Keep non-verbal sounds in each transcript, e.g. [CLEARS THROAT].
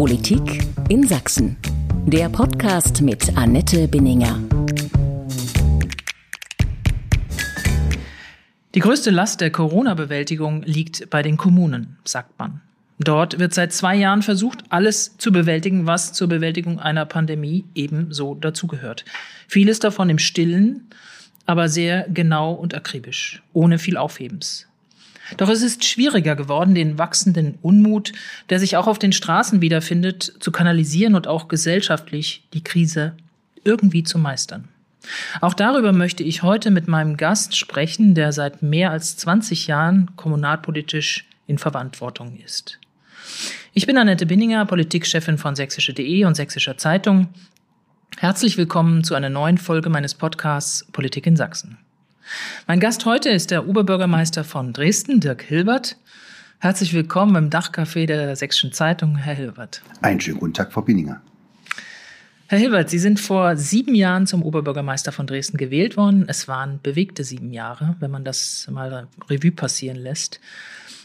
Politik in Sachsen. Der Podcast mit Annette Binninger. Die größte Last der Corona-Bewältigung liegt bei den Kommunen, sagt man. Dort wird seit zwei Jahren versucht, alles zu bewältigen, was zur Bewältigung einer Pandemie ebenso dazugehört. Vieles davon im Stillen, aber sehr genau und akribisch, ohne viel Aufhebens. Doch es ist schwieriger geworden, den wachsenden Unmut, der sich auch auf den Straßen wiederfindet, zu kanalisieren und auch gesellschaftlich die Krise irgendwie zu meistern. Auch darüber möchte ich heute mit meinem Gast sprechen, der seit mehr als 20 Jahren kommunalpolitisch in Verantwortung ist. Ich bin Annette Binninger, Politikchefin von sächsische.de und Sächsischer Zeitung. Herzlich willkommen zu einer neuen Folge meines Podcasts Politik in Sachsen. Mein Gast heute ist der Oberbürgermeister von Dresden, Dirk Hilbert. Herzlich willkommen im Dachcafé der Sächsischen Zeitung, Herr Hilbert. Einen schönen guten Tag, Frau Binninger. Herr Hilbert, Sie sind vor sieben Jahren zum Oberbürgermeister von Dresden gewählt worden. Es waren bewegte sieben Jahre, wenn man das mal Revue passieren lässt.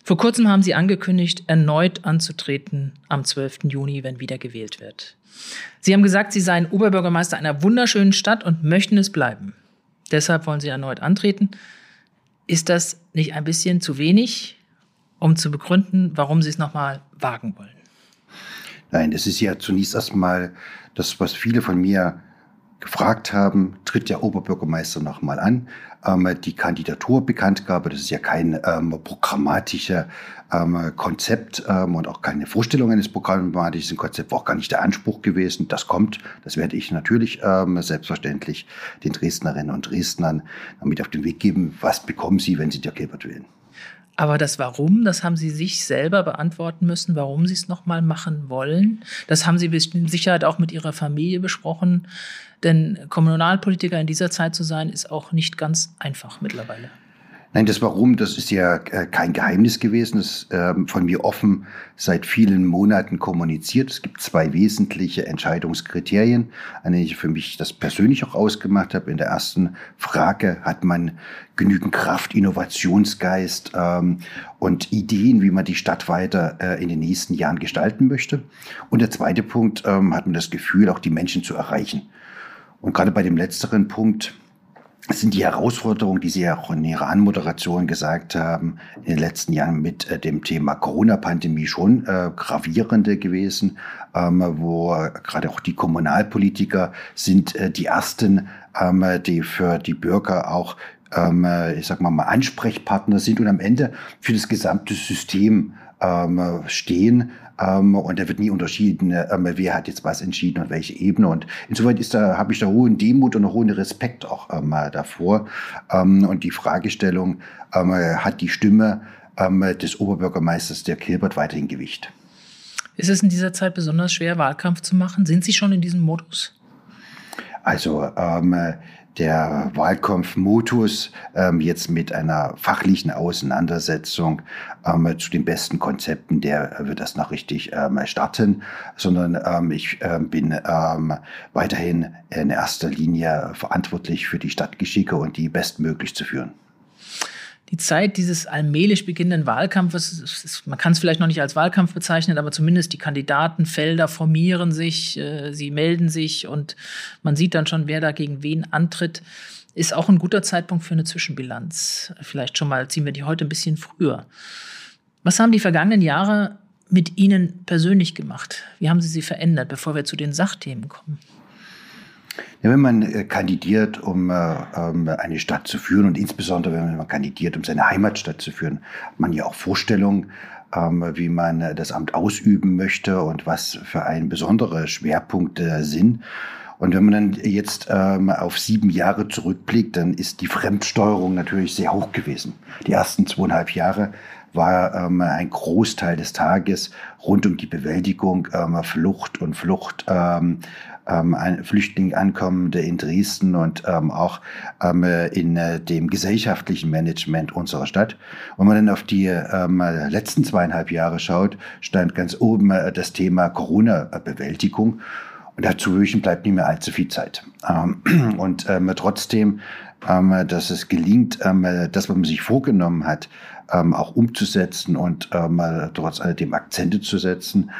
Vor kurzem haben Sie angekündigt, erneut anzutreten am 12. Juni, wenn wieder gewählt wird. Sie haben gesagt, Sie seien Oberbürgermeister einer wunderschönen Stadt und möchten es bleiben. Deshalb wollen Sie erneut antreten. Ist das nicht ein bisschen zu wenig, um zu begründen, warum Sie es nochmal wagen wollen? Nein, das ist ja zunächst erstmal das, was viele von mir gefragt haben, tritt der Oberbürgermeister nochmal an. Ähm, die Kandidaturbekanntgabe, das ist ja kein ähm, programmatischer ähm, Konzept ähm, und auch keine Vorstellung eines programmatischen Konzepts, war auch gar nicht der Anspruch gewesen. Das kommt, das werde ich natürlich ähm, selbstverständlich den Dresdnerinnen und Dresdnern mit auf den Weg geben. Was bekommen sie, wenn sie Dirk Gebert wählen? Aber das Warum, das haben Sie sich selber beantworten müssen, warum Sie es nochmal machen wollen. Das haben Sie mit Sicherheit auch mit Ihrer Familie besprochen. Denn Kommunalpolitiker in dieser Zeit zu sein, ist auch nicht ganz einfach mittlerweile. Nein, das Warum, das ist ja äh, kein Geheimnis gewesen. Das ist ähm, von mir offen seit vielen Monaten kommuniziert. Es gibt zwei wesentliche Entscheidungskriterien, an denen ich für mich das persönlich auch ausgemacht habe. In der ersten Frage hat man genügend Kraft, Innovationsgeist ähm, und Ideen, wie man die Stadt weiter äh, in den nächsten Jahren gestalten möchte. Und der zweite Punkt ähm, hat man das Gefühl, auch die Menschen zu erreichen. Und gerade bei dem letzteren Punkt sind die Herausforderungen, die Sie ja auch in Ihrer Anmoderation gesagt haben, in den letzten Jahren mit äh, dem Thema Corona-Pandemie schon äh, gravierende gewesen, ähm, wo gerade auch die Kommunalpolitiker sind äh, die ersten, ähm, die für die Bürger auch, ähm, ich sag mal, mal Ansprechpartner sind und am Ende für das gesamte System ähm, stehen. Ähm, und da wird nie unterschieden, ähm, wer hat jetzt was entschieden und welche Ebene. Und insoweit ist da, habe ich da hohen Demut und hohen Respekt auch ähm, davor. Ähm, und die Fragestellung, ähm, hat die Stimme ähm, des Oberbürgermeisters der Kilbert weiterhin Gewicht? Ist es in dieser Zeit besonders schwer, Wahlkampf zu machen? Sind Sie schon in diesem Modus? Also ähm, der Wahlkampfmodus ähm, jetzt mit einer fachlichen Auseinandersetzung ähm, zu den besten Konzepten, der wird das noch richtig ähm, starten, sondern ähm, ich ähm, bin ähm, weiterhin in erster Linie verantwortlich für die Stadtgeschicke und die bestmöglich zu führen die Zeit dieses allmählich beginnenden Wahlkampfes, man kann es vielleicht noch nicht als Wahlkampf bezeichnen, aber zumindest die Kandidatenfelder formieren sich, äh, sie melden sich und man sieht dann schon, wer da gegen wen antritt, ist auch ein guter Zeitpunkt für eine Zwischenbilanz. Vielleicht schon mal ziehen wir die heute ein bisschen früher. Was haben die vergangenen Jahre mit Ihnen persönlich gemacht? Wie haben Sie sie verändert, bevor wir zu den Sachthemen kommen? Ja, wenn man äh, kandidiert, um äh, ähm, eine Stadt zu führen und insbesondere wenn man kandidiert, um seine Heimatstadt zu führen, hat man ja auch Vorstellungen, ähm, wie man äh, das Amt ausüben möchte und was für ein besondere Schwerpunkte sind. Und wenn man dann jetzt ähm, auf sieben Jahre zurückblickt, dann ist die Fremdsteuerung natürlich sehr hoch gewesen. Die ersten zweieinhalb Jahre war ähm, ein Großteil des Tages rund um die Bewältigung ähm, Flucht und Flucht. Ähm, ähm, Flüchtlinge ankommende in Dresden und ähm, auch ähm, in äh, dem gesellschaftlichen Management unserer Stadt. Wenn man dann auf die ähm, letzten zweieinhalb Jahre schaut, stand ganz oben äh, das Thema Corona-Bewältigung. Und dazu bleibt nicht mehr allzu viel Zeit. Ähm, [CLEARS THROAT] und ähm, trotzdem, ähm, dass es gelingt, ähm, das, was man sich vorgenommen hat, ähm, auch umzusetzen und ähm, trotz alledem Akzente zu setzen,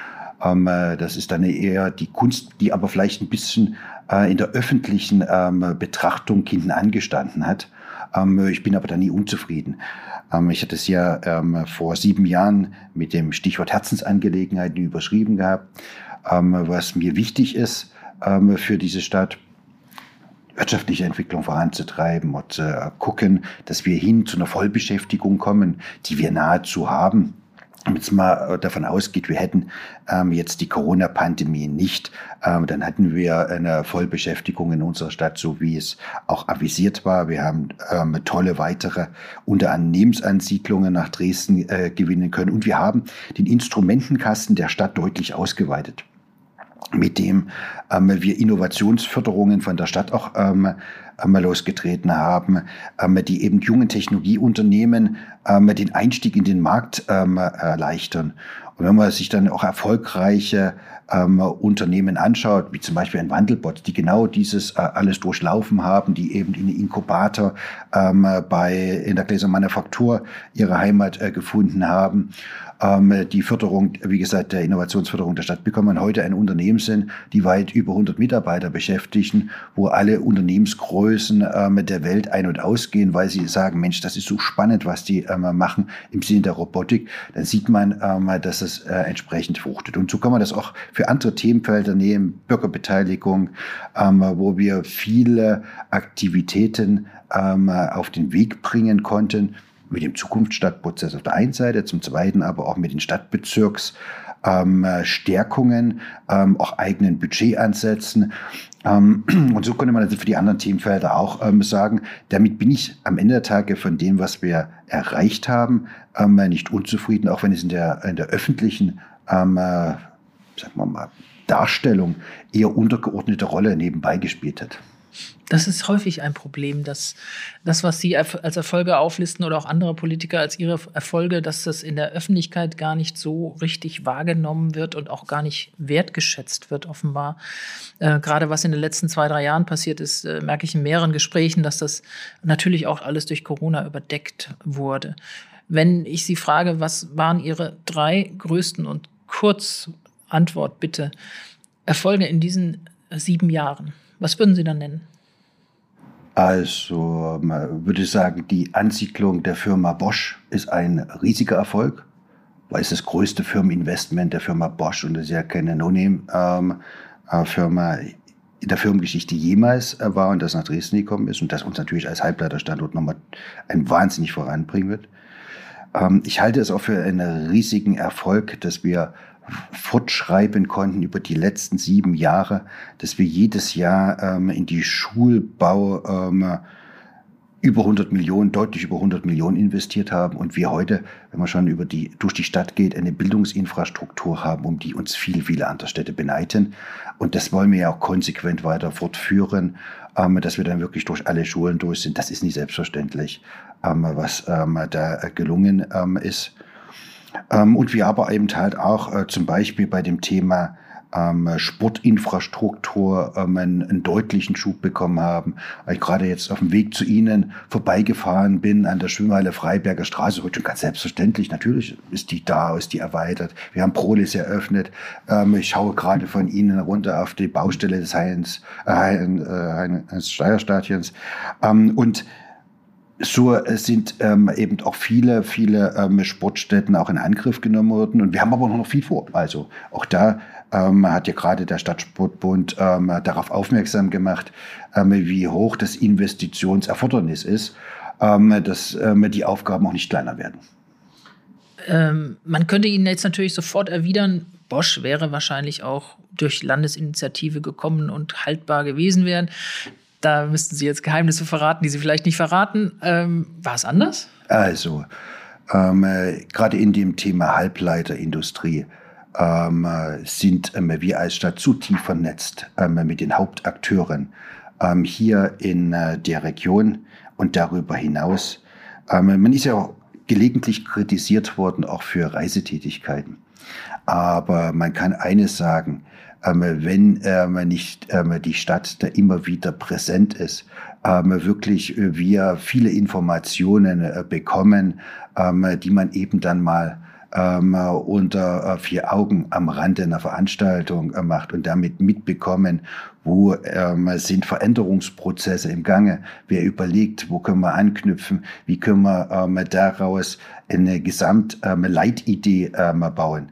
Ähm, äh, das ist dann eher die Kunst, die aber vielleicht ein bisschen äh, in der öffentlichen ähm, Betrachtung hinten angestanden hat. Ähm, ich bin aber da nie unzufrieden. Ähm, ich hatte es ja ähm, vor sieben Jahren mit dem Stichwort Herzensangelegenheiten überschrieben gehabt, ähm, was mir wichtig ist für diese Stadt wirtschaftliche Entwicklung voranzutreiben und äh, gucken, dass wir hin zu einer Vollbeschäftigung kommen, die wir nahezu haben wenn es mal davon ausgeht, wir hätten ähm, jetzt die Corona-Pandemie nicht, ähm, dann hätten wir eine Vollbeschäftigung in unserer Stadt, so wie es auch avisiert war. Wir haben ähm, tolle weitere Unternehmensansiedlungen nach Dresden äh, gewinnen können und wir haben den Instrumentenkasten der Stadt deutlich ausgeweitet mit dem ähm, wir Innovationsförderungen von der Stadt auch ähm, losgetreten haben, ähm, die eben jungen Technologieunternehmen ähm, den Einstieg in den Markt ähm, erleichtern. Und wenn man sich dann auch erfolgreiche ähm, Unternehmen anschaut, wie zum Beispiel ein Wandelbot, die genau dieses äh, alles durchlaufen haben, die eben in den Inkubator ähm, bei in der Gläsermanufaktur ihre Heimat äh, gefunden haben, ähm, die Förderung, wie gesagt, der Innovationsförderung der Stadt bekommen, heute ein Unternehmen sind, die weit über 100 Mitarbeiter beschäftigen, wo alle Unternehmensgrößen ähm, der Welt ein- und ausgehen, weil sie sagen, Mensch, das ist so spannend, was die ähm, machen im Sinne der Robotik. Dann sieht man, ähm, dass es äh, entsprechend fruchtet. Und so kann man das auch für andere Themenfelder nehmen, Bürgerbeteiligung, ähm, wo wir viele Aktivitäten ähm, auf den Weg bringen konnten mit dem Zukunftsstadtprozess auf der einen Seite, zum zweiten aber auch mit den Stadtbezirks. Ähm, Stärkungen, ähm, auch eigenen Budgetansätzen. Ähm, und so könnte man also für die anderen Themenfelder auch ähm, sagen, damit bin ich am Ende der Tage von dem, was wir erreicht haben, ähm, nicht unzufrieden, auch wenn es in der, in der öffentlichen ähm, äh, sagen wir mal, Darstellung eher untergeordnete Rolle nebenbei gespielt hat. Das ist häufig ein Problem, dass das, was Sie als Erfolge auflisten oder auch andere Politiker als ihre Erfolge, dass das in der Öffentlichkeit gar nicht so richtig wahrgenommen wird und auch gar nicht wertgeschätzt wird, offenbar. Äh, gerade was in den letzten zwei, drei Jahren passiert ist, äh, merke ich in mehreren Gesprächen, dass das natürlich auch alles durch Corona überdeckt wurde. Wenn ich Sie frage, was waren Ihre drei größten und kurz Antwort bitte, Erfolge in diesen sieben Jahren? Was würden Sie dann nennen? Also würde sagen, die Ansiedlung der Firma Bosch ist ein riesiger Erfolg, weil es das größte Firmeninvestment der Firma Bosch und das ist ja keine No-Name-Firma ähm, in der Firmengeschichte jemals war und das nach Dresden gekommen ist und das uns natürlich als Halbleiterstandort nochmal ein wahnsinnig voranbringen wird. Ähm, ich halte es auch für einen riesigen Erfolg, dass wir fortschreiben konnten über die letzten sieben Jahre, dass wir jedes Jahr ähm, in die Schulbau ähm, über 100 Millionen, deutlich über 100 Millionen investiert haben und wir heute, wenn man schon über die, durch die Stadt geht, eine Bildungsinfrastruktur haben, um die uns viele, viele andere Städte beneiden. Und das wollen wir ja auch konsequent weiter fortführen, ähm, dass wir dann wirklich durch alle Schulen durch sind. Das ist nicht selbstverständlich, ähm, was ähm, da gelungen ähm, ist. Ähm, und wir aber eben halt auch äh, zum Beispiel bei dem Thema ähm, Sportinfrastruktur ähm, einen, einen, deutlichen Schub bekommen haben. Weil ich gerade jetzt auf dem Weg zu Ihnen vorbeigefahren bin an der Schwimmhalle Freiberger Straße. Heute ganz selbstverständlich, natürlich ist die da, ist die erweitert. Wir haben Prolis eröffnet. Ähm, ich schaue gerade von Ihnen runter auf die Baustelle des Heinz, äh, Heinz Steierstadions. Ähm, und so sind ähm, eben auch viele, viele ähm, Sportstätten auch in Angriff genommen worden. Und wir haben aber noch viel vor. Also auch da ähm, hat ja gerade der Stadtsportbund ähm, darauf aufmerksam gemacht, ähm, wie hoch das Investitionserfordernis ist, ähm, dass die Aufgaben auch nicht kleiner werden. Man könnte Ihnen jetzt natürlich sofort erwidern, Bosch wäre wahrscheinlich auch durch Landesinitiative gekommen und haltbar gewesen werden da müssten Sie jetzt Geheimnisse verraten, die Sie vielleicht nicht verraten. Ähm, war es anders? Also, ähm, äh, gerade in dem Thema Halbleiterindustrie ähm, äh, sind ähm, wir als Stadt zu tief vernetzt ähm, mit den Hauptakteuren ähm, hier in äh, der Region und darüber hinaus. man ist ja auch gelegentlich kritisiert worden, auch für Reisetätigkeiten. Aber man kann eines sagen, wenn ähm, nicht ähm, die Stadt da immer wieder präsent ist, wirklich äh, wir viele Informationen äh, bekommen, die man eben dann mal ähm, unter äh, vier Augen am Rande einer Veranstaltung macht und damit mitbekommen, wo ähm, sind Veränderungsprozesse im Gange, wer überlegt, wo können wir anknüpfen, wie können wir ähm, daraus eine Gesamtleitidee ähm, bauen.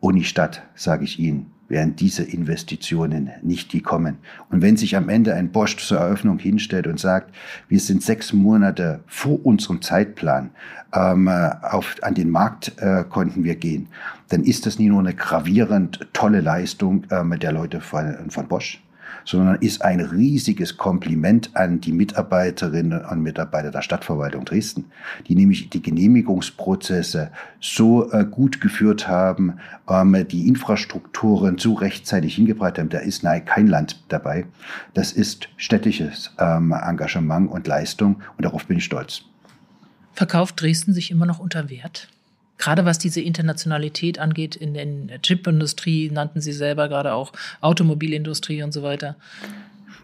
Unistadt, sage ich Ihnen, wären diese Investitionen nicht gekommen. Und wenn sich am Ende ein Bosch zur Eröffnung hinstellt und sagt, wir sind sechs Monate vor unserem Zeitplan ähm, auf, an den Markt äh, konnten wir gehen, dann ist das nicht nur eine gravierend tolle Leistung ähm, der Leute von, von Bosch, sondern ist ein riesiges Kompliment an die Mitarbeiterinnen und Mitarbeiter der Stadtverwaltung Dresden, die nämlich die Genehmigungsprozesse so äh, gut geführt haben, ähm, die Infrastrukturen so rechtzeitig hingebracht haben. Da ist nein, kein Land dabei. Das ist städtisches ähm, Engagement und Leistung und darauf bin ich stolz. Verkauft Dresden sich immer noch unter Wert? Gerade was diese Internationalität angeht, in der Chipindustrie nannten Sie selber gerade auch Automobilindustrie und so weiter.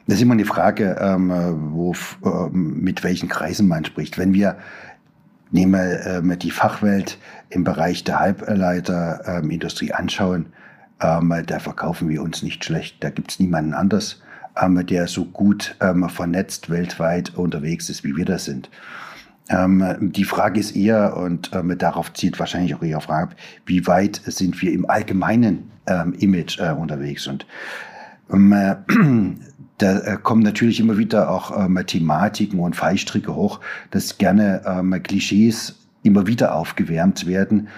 Das ist immer eine Frage, ähm, wo, äh, mit welchen Kreisen man spricht. Wenn wir nehmen wir ähm, die Fachwelt im Bereich der Halbleiterindustrie ähm, anschauen, ähm, da verkaufen wir uns nicht schlecht. Da gibt es niemanden anders, ähm, der so gut ähm, vernetzt weltweit unterwegs ist, wie wir das sind. Ähm, die Frage ist eher, und ähm, darauf zielt wahrscheinlich auch Ihre Frage ab, wie weit sind wir im allgemeinen ähm, Image äh, unterwegs? Und ähm, äh, [CLEARS THROAT] da äh, kommen natürlich immer wieder auch ähm, Thematiken und Fallstricke hoch, dass gerne ähm, Klischees immer wieder aufgewärmt werden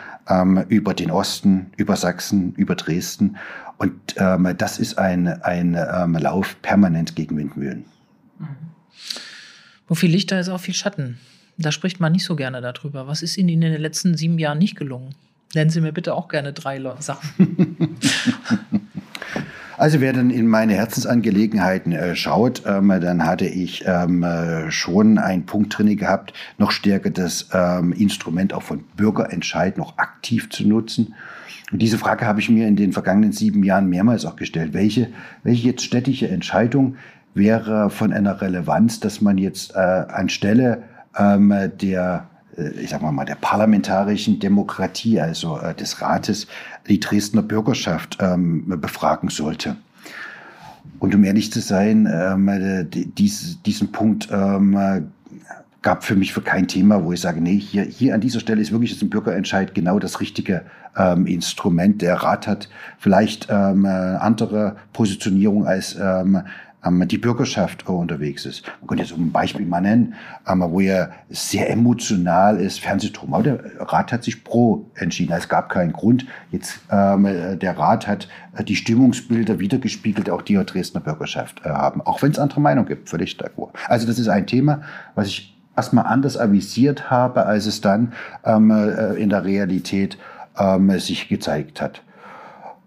über den Osten, über Sachsen, über Dresden. Und das ist ein, ein Lauf permanent gegen Windmühlen. Mhm. Wo viel Licht, da ist auch viel Schatten. Da spricht man nicht so gerne darüber. Was ist Ihnen in den letzten sieben Jahren nicht gelungen? Nennen Sie mir bitte auch gerne drei Sachen. [LAUGHS] Also wer dann in meine Herzensangelegenheiten äh, schaut, ähm, dann hatte ich ähm, äh, schon einen Punkt drin gehabt, noch stärker das ähm, Instrument auch von Bürgerentscheid noch aktiv zu nutzen. Und diese Frage habe ich mir in den vergangenen sieben Jahren mehrmals auch gestellt. Welche, welche jetzt städtische Entscheidung wäre von einer Relevanz, dass man jetzt äh, anstelle ähm, der äh, ich sag mal, der parlamentarischen Demokratie, also äh, des Rates, die Dresdner Bürgerschaft ähm, befragen sollte. Und um ehrlich zu sein, ähm, äh, dies, diesen Punkt ähm, gab für mich für kein Thema, wo ich sage, nee, hier, hier an dieser Stelle ist wirklich jetzt ein Bürgerentscheid genau das richtige ähm, Instrument. Der Rat hat vielleicht ähm, andere Positionierung als ähm, die Bürgerschaft unterwegs ist. Man könnte jetzt ein Beispiel mal nennen, ähm, wo er sehr emotional ist, Fernsehturm. Aber der Rat hat sich pro entschieden. Es gab keinen Grund. Jetzt ähm, der Rat hat äh, die Stimmungsbilder wiedergespiegelt, auch die der Dresdner Bürgerschaft äh, haben. Auch wenn es andere Meinungen gibt, völlig d'accord. Also das ist ein Thema, was ich erstmal anders avisiert habe, als es dann ähm, äh, in der Realität ähm, sich gezeigt hat.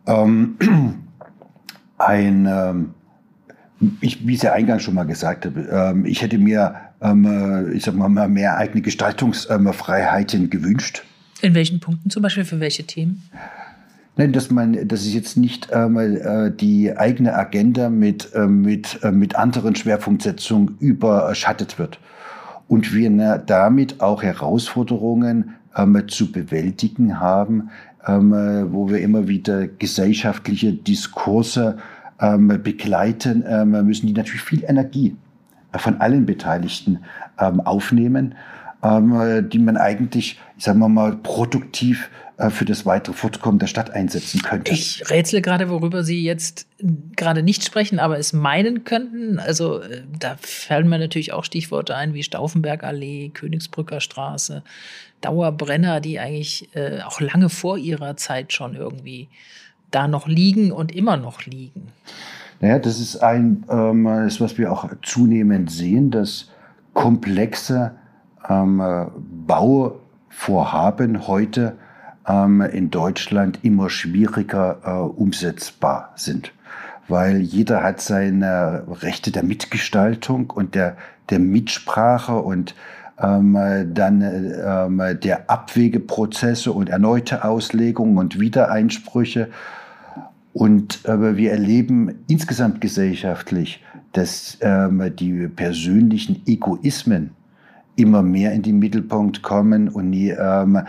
Ähm, [CLEARS THROAT] ein ähm, ich, wie ich ja eingangs schon mal gesagt habe, ähm, ich hätte mir, ähm, äh, ich sag mal, mehr eigene Gestaltungsfreiheiten gewünscht. In welchen Punkten zum Beispiel? Für welche Themen? Nein, dass man, dass es jetzt nicht ähm, äh, die eigene Agenda mit, äh, mit, äh, mit anderen Schwerpunktsetzungen überschattet wird. Und wir na, damit auch Herausforderungen ähm, zu bewältigen haben, ähm, äh, wo wir immer wieder gesellschaftliche Diskurse ähm, begleiten, ähm, müssen die natürlich viel Energie von allen Beteiligten ähm, aufnehmen, ähm, die man eigentlich, sagen wir mal, produktiv äh, für das weitere Fortkommen der Stadt einsetzen könnte. Ich rätsel gerade, worüber Sie jetzt gerade nicht sprechen, aber es meinen könnten. Also äh, da fallen mir natürlich auch Stichworte ein wie Stauffenbergallee, Königsbrücker Straße, Dauerbrenner, die eigentlich äh, auch lange vor ihrer Zeit schon irgendwie da noch liegen und immer noch liegen? Naja, das ist ein, ähm, das, was wir auch zunehmend sehen, dass komplexe ähm, Bauvorhaben heute ähm, in Deutschland immer schwieriger äh, umsetzbar sind. Weil jeder hat seine Rechte der Mitgestaltung und der, der Mitsprache und ähm, dann ähm, der Abwegeprozesse und erneute Auslegungen und Wiedereinsprüche und äh, wir erleben insgesamt gesellschaftlich, dass ähm, die persönlichen Egoismen immer mehr in den Mittelpunkt kommen und nie, ähm,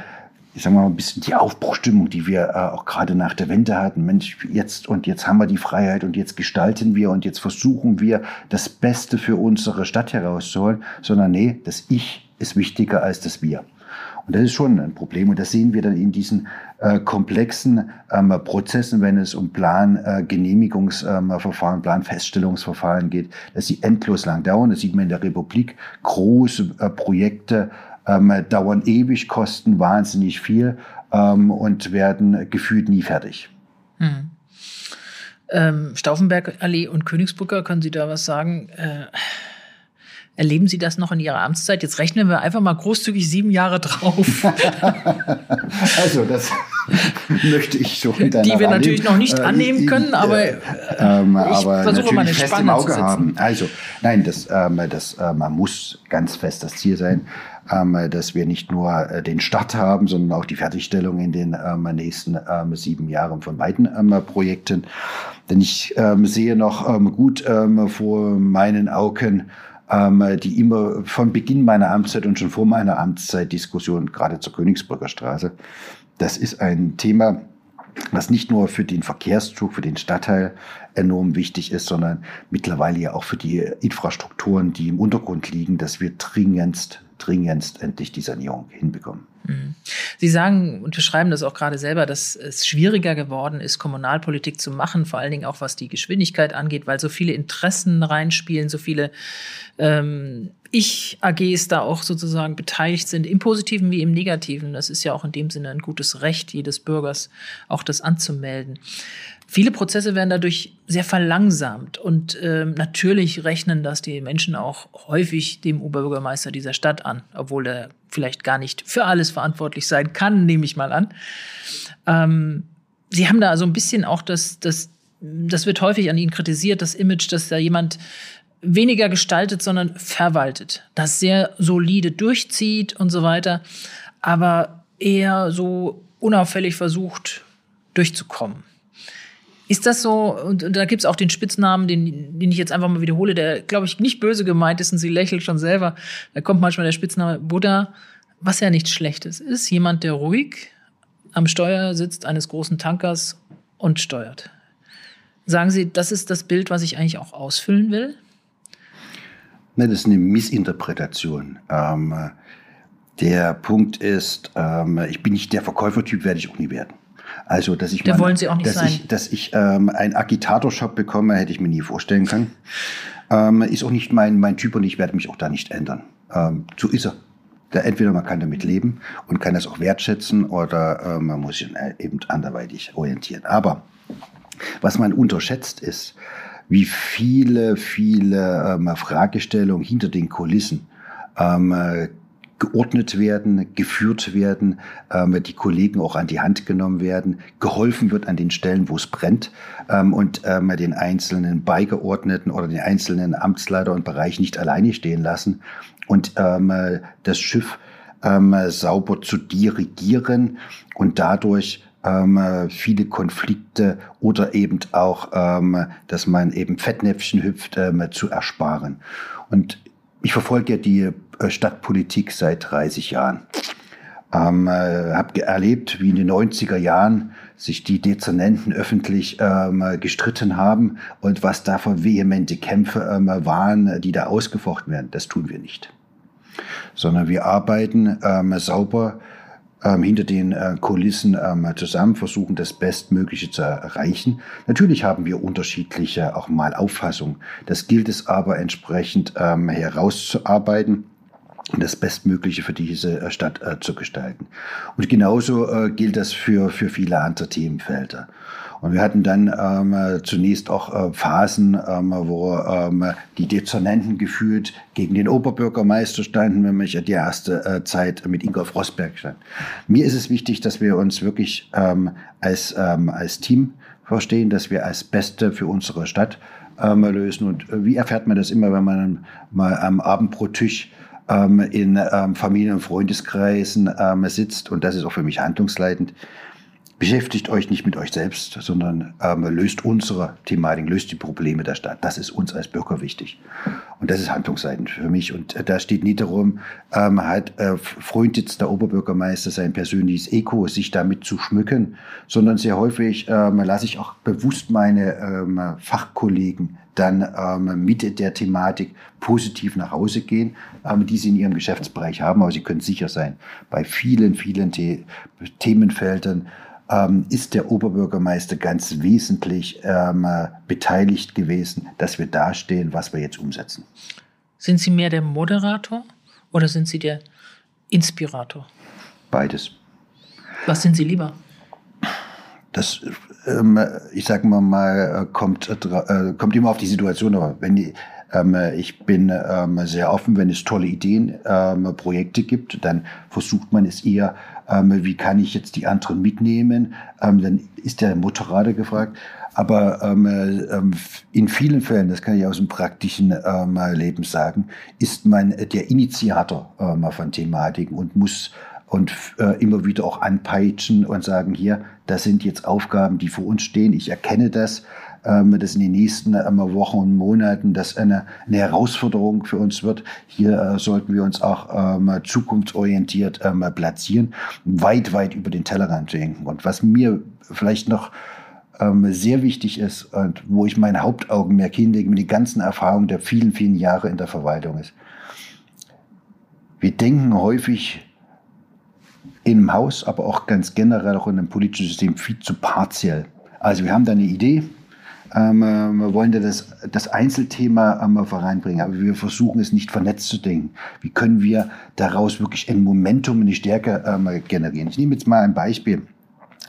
ich sag mal, ein bisschen die Aufbruchstimmung, die wir äh, auch gerade nach der Wende hatten. Mensch, jetzt und jetzt haben wir die Freiheit und jetzt gestalten wir und jetzt versuchen wir, das Beste für unsere Stadt herauszuholen, sondern nee, das Ich ist wichtiger als das Wir. Und das ist schon ein Problem. Und das sehen wir dann in diesen äh, komplexen ähm, Prozessen, wenn es um Plan, äh, ähm, Planfeststellungsverfahren geht, dass sie endlos lang dauern. Das sieht man in der Republik. Große äh, Projekte ähm, dauern ewig, kosten wahnsinnig viel ähm, und werden gefühlt nie fertig. Hm. Ähm, Stauffenberg-Allee und Königsbrücker, können Sie da was sagen? Äh, erleben Sie das noch in Ihrer Amtszeit? Jetzt rechnen wir einfach mal großzügig sieben Jahre drauf. [LAUGHS] also, das [LAUGHS] möchte ich so Die wir natürlich noch nicht äh, annehmen können, aber, äh, ähm, ich aber versuche mal eine fest Spanne im Auge haben. Also, nein, das, ähm, das äh, man muss ganz fest das Ziel sein, ähm, dass wir nicht nur äh, den Start haben, sondern auch die Fertigstellung in den ähm, nächsten ähm, sieben Jahren von beiden Projekten. Denn ich sehe noch gut vor meinen Augen, die immer von Beginn meiner Amtszeit und schon vor meiner Amtszeit Diskussion gerade zur Königsbrücker Straße. Das ist ein Thema, was nicht nur für den Verkehrszug, für den Stadtteil enorm wichtig ist, sondern mittlerweile ja auch für die Infrastrukturen, die im Untergrund liegen, dass wir dringendst dringendst endlich die Sanierung hinbekommen. Mhm. Sie sagen und beschreiben das auch gerade selber, dass es schwieriger geworden ist, Kommunalpolitik zu machen, vor allen Dingen auch was die Geschwindigkeit angeht, weil so viele Interessen reinspielen, so viele ähm, Ich-AGs da auch sozusagen beteiligt sind, im Positiven wie im Negativen. Das ist ja auch in dem Sinne ein gutes Recht jedes Bürgers, auch das anzumelden. Viele Prozesse werden dadurch sehr verlangsamt und äh, natürlich rechnen das die Menschen auch häufig dem Oberbürgermeister dieser Stadt an, obwohl er vielleicht gar nicht für alles verantwortlich sein kann, nehme ich mal an. Ähm, Sie haben da so ein bisschen auch das, das, das wird häufig an Ihnen kritisiert, das Image, dass da jemand weniger gestaltet, sondern verwaltet, das sehr solide durchzieht und so weiter, aber eher so unauffällig versucht durchzukommen. Ist das so, und, und da gibt es auch den Spitznamen, den, den ich jetzt einfach mal wiederhole, der, glaube ich, nicht böse gemeint ist und sie lächelt schon selber. Da kommt manchmal der Spitzname Buddha, was ja nichts Schlechtes ist. Jemand, der ruhig am Steuer sitzt eines großen Tankers und steuert. Sagen Sie, das ist das Bild, was ich eigentlich auch ausfüllen will? Nein, das ist eine Missinterpretation. Ähm, der Punkt ist, ähm, ich bin nicht der Verkäufertyp, werde ich auch nie werden. Also, dass ich, da nicht dass sein. ich, dass ich ähm, einen Agitatorshop bekomme, hätte ich mir nie vorstellen können. Ähm, ist auch nicht mein, mein Typ und ich werde mich auch da nicht ändern. Ähm, so ist er. Da entweder man kann damit leben und kann das auch wertschätzen oder äh, man muss sich eben anderweitig orientieren. Aber was man unterschätzt ist, wie viele, viele ähm, Fragestellungen hinter den Kulissen ähm, geordnet werden, geführt werden, ähm, die Kollegen auch an die Hand genommen werden, geholfen wird an den Stellen, wo es brennt ähm, und ähm, den einzelnen Beigeordneten oder den einzelnen Amtsleiter und Bereich nicht alleine stehen lassen und ähm, das Schiff ähm, sauber zu dirigieren und dadurch ähm, viele Konflikte oder eben auch, ähm, dass man eben Fettnäpfchen hüpft, ähm, zu ersparen. Und ich verfolge ja die Stadtpolitik seit 30 Jahren. Ähm, äh, habe erlebt, wie in den 90er Jahren sich die Dezernenten öffentlich ähm, gestritten haben und was da für vehemente Kämpfe ähm, waren, die da ausgefochten werden. Das tun wir nicht. Sondern wir arbeiten ähm, sauber ähm, hinter den äh, Kulissen ähm, zusammen, versuchen das Bestmögliche zu erreichen. Natürlich haben wir unterschiedliche auch mal Auffassungen. Das gilt es aber entsprechend ähm, herauszuarbeiten das Bestmögliche für diese äh, Stadt äh, zu gestalten. Und genauso äh, gilt das für, für viele andere Themenfelder. Und wir hatten dann ähm, zunächst auch äh, Phasen, ähm, wo ähm, die Dezernenten gefühlt gegen den Oberbürgermeister standen, wenn ich die erste äh, Zeit mit Ingolf Rosberg stand. Mir ist es wichtig, dass wir uns wirklich ähm, als, ähm, als Team verstehen, dass wir als Beste für unsere Stadt ähm, lösen. Und äh, wie erfährt man das immer, wenn man mal am Abend pro Tisch ähm, in ähm, Familien- und Freundeskreisen ähm, sitzt, und das ist auch für mich handlungsleitend, beschäftigt euch nicht mit euch selbst, sondern ähm, löst unsere Thematik, löst die Probleme der Stadt. Das ist uns als Bürger wichtig. Und das ist handlungsleitend für mich. Und äh, da steht nie darum, ähm, halt äh, freut jetzt der Oberbürgermeister sein persönliches Eko, sich damit zu schmücken, sondern sehr häufig ähm, lasse ich auch bewusst meine ähm, Fachkollegen dann ähm, mit der Thematik positiv nach Hause gehen, ähm, die sie in ihrem Geschäftsbereich haben. Aber sie können sicher sein, bei vielen, vielen The Themenfeldern ähm, ist der Oberbürgermeister ganz wesentlich ähm, beteiligt gewesen, dass wir dastehen, was wir jetzt umsetzen. Sind Sie mehr der Moderator oder sind Sie der Inspirator? Beides. Was sind Sie lieber? Das, ich sage mal, mal kommt, äh, kommt immer auf die Situation, aber wenn die, ähm, ich bin ähm, sehr offen, wenn es tolle Ideen, ähm, Projekte gibt, dann versucht man es eher, ähm, wie kann ich jetzt die anderen mitnehmen? Ähm, dann ist der Motorrader gefragt. Aber ähm, ähm, in vielen Fällen, das kann ich aus dem praktischen ähm, Leben sagen, ist man der Initiator ähm, von Thematiken und muss und äh, immer wieder auch anpeitschen und sagen, hier, das sind jetzt Aufgaben, die vor uns stehen. Ich erkenne das ähm, dass in den nächsten ähm, Wochen und Monaten das eine, eine Herausforderung für uns wird. Hier äh, sollten wir uns auch ähm, zukunftsorientiert ähm, platzieren, weit, weit über den Tellerrand denken. Und was mir vielleicht noch ähm, sehr wichtig ist und wo ich mein Hauptaugenmerk hinlege mit den ganzen Erfahrungen der vielen, vielen Jahre in der Verwaltung ist. Wir denken häufig im Haus, aber auch ganz generell auch in einem politischen System viel zu partiell. Also wir haben da eine Idee, ähm, wir wollen das, das Einzelthema ähm, voranbringen, aber wir versuchen es nicht vernetzt zu denken. Wie können wir daraus wirklich ein Momentum, eine Stärke ähm, generieren? Ich nehme jetzt mal ein Beispiel,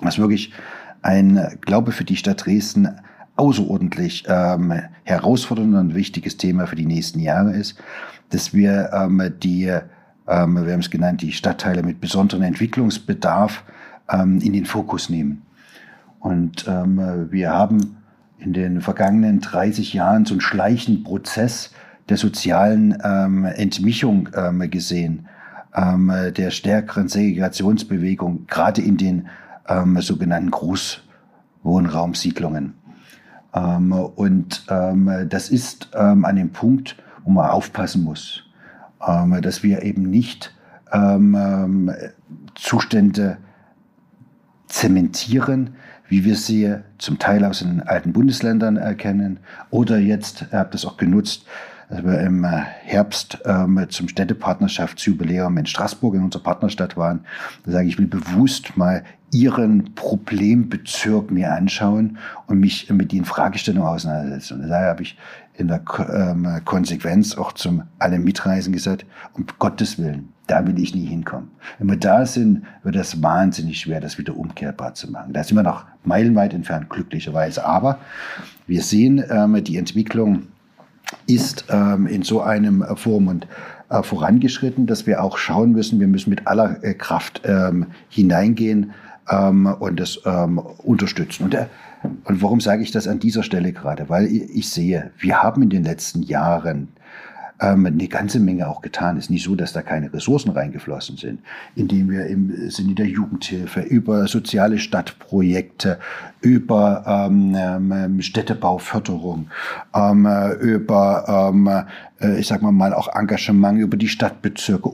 was wirklich ein, glaube für die Stadt Dresden außerordentlich ähm, herausfordernd und wichtiges Thema für die nächsten Jahre ist, dass wir ähm, die, ähm, wir haben es genannt, die Stadtteile mit besonderem Entwicklungsbedarf ähm, in den Fokus nehmen. Und ähm, wir haben in den vergangenen 30 Jahren so einen schleichenden Prozess der sozialen ähm, Entmischung ähm, gesehen, ähm, der stärkeren Segregationsbewegung, gerade in den ähm, sogenannten Großwohnraumsiedlungen. Ähm, und ähm, das ist ähm, an dem Punkt, wo man aufpassen muss, dass wir eben nicht ähm, ähm Zustände zementieren, wie wir sie zum Teil aus den alten Bundesländern erkennen oder jetzt, ihr habt das auch genutzt, als wir im Herbst ähm, zum Städtepartnerschaftsjubiläum in Straßburg in unserer Partnerstadt waren, da sage ich, ich will bewusst mal Ihren Problembezirk mir anschauen und mich mit den Fragestellungen auseinandersetzen. Und daher habe ich in der ähm, Konsequenz auch zum alle Mitreisen gesagt, um Gottes Willen, da will ich nie hinkommen. Wenn wir da sind, wird das wahnsinnig schwer, das wieder umkehrbar zu machen. Da sind wir noch meilenweit entfernt, glücklicherweise. Aber wir sehen ähm, die Entwicklung ist ähm, in so einem Form und äh, vorangeschritten, dass wir auch schauen müssen, wir müssen mit aller äh, Kraft hineingehen und das unterstützen. Und, äh, und warum sage ich das an dieser Stelle gerade? Weil ich, sehe, wir haben in den letzten Jahren ähm, eine ganze Menge auch getan. Ist nicht so, dass da keine Ressourcen reingeflossen sind, indem wir im Sinne der Jugendhilfe über soziale Stadtprojekte, über ähm, ähm, Städtebauförderung, ähm, über, ähm, äh, ich sag mal mal, auch Engagement über die Stadtbezirke,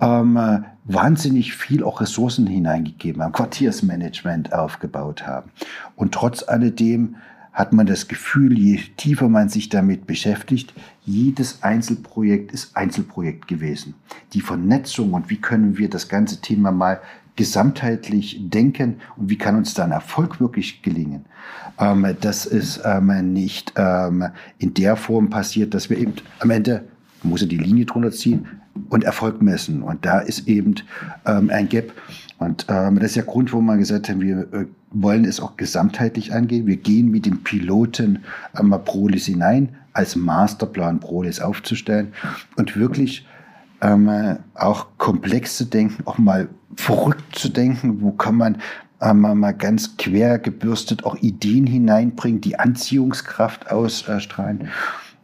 ähm, wahnsinnig viel auch Ressourcen hineingegeben haben, Quartiersmanagement aufgebaut haben. Und trotz alledem hat man das Gefühl, je tiefer man sich damit beschäftigt, jedes Einzelprojekt ist Einzelprojekt gewesen. Die Vernetzung und wie können wir das ganze Thema mal gesamtheitlich denken und wie kann uns dann Erfolg wirklich gelingen. Ähm, das ist ähm, nicht ähm, in der Form passiert, dass wir eben am Ende, muss ja die Linie drunter ziehen und Erfolg messen. Und da ist eben ähm, ein Gap. Und ähm, das ist der Grund, wo man gesagt haben, wir äh, wollen es auch gesamtheitlich angehen. Wir gehen mit dem Piloten ähm, Prolis hinein, als Masterplan Prolis aufzustellen und wirklich ähm, auch komplex zu denken, auch mal verrückt zu denken, wo kann man ähm, ganz quer gebürstet auch Ideen hineinbringen, die Anziehungskraft ausstrahlen.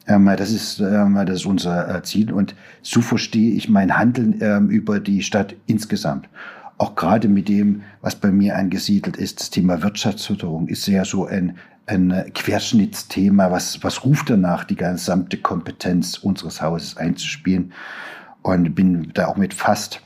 Ähm, das, ist, ähm, das ist unser äh, Ziel und so verstehe ich mein Handeln ähm, über die Stadt insgesamt. Auch gerade mit dem, was bei mir angesiedelt ist, das Thema Wirtschaftsförderung ist ja so ein, ein Querschnittsthema, was, was ruft danach, die gesamte Kompetenz unseres Hauses einzuspielen. Und bin da auch mit fast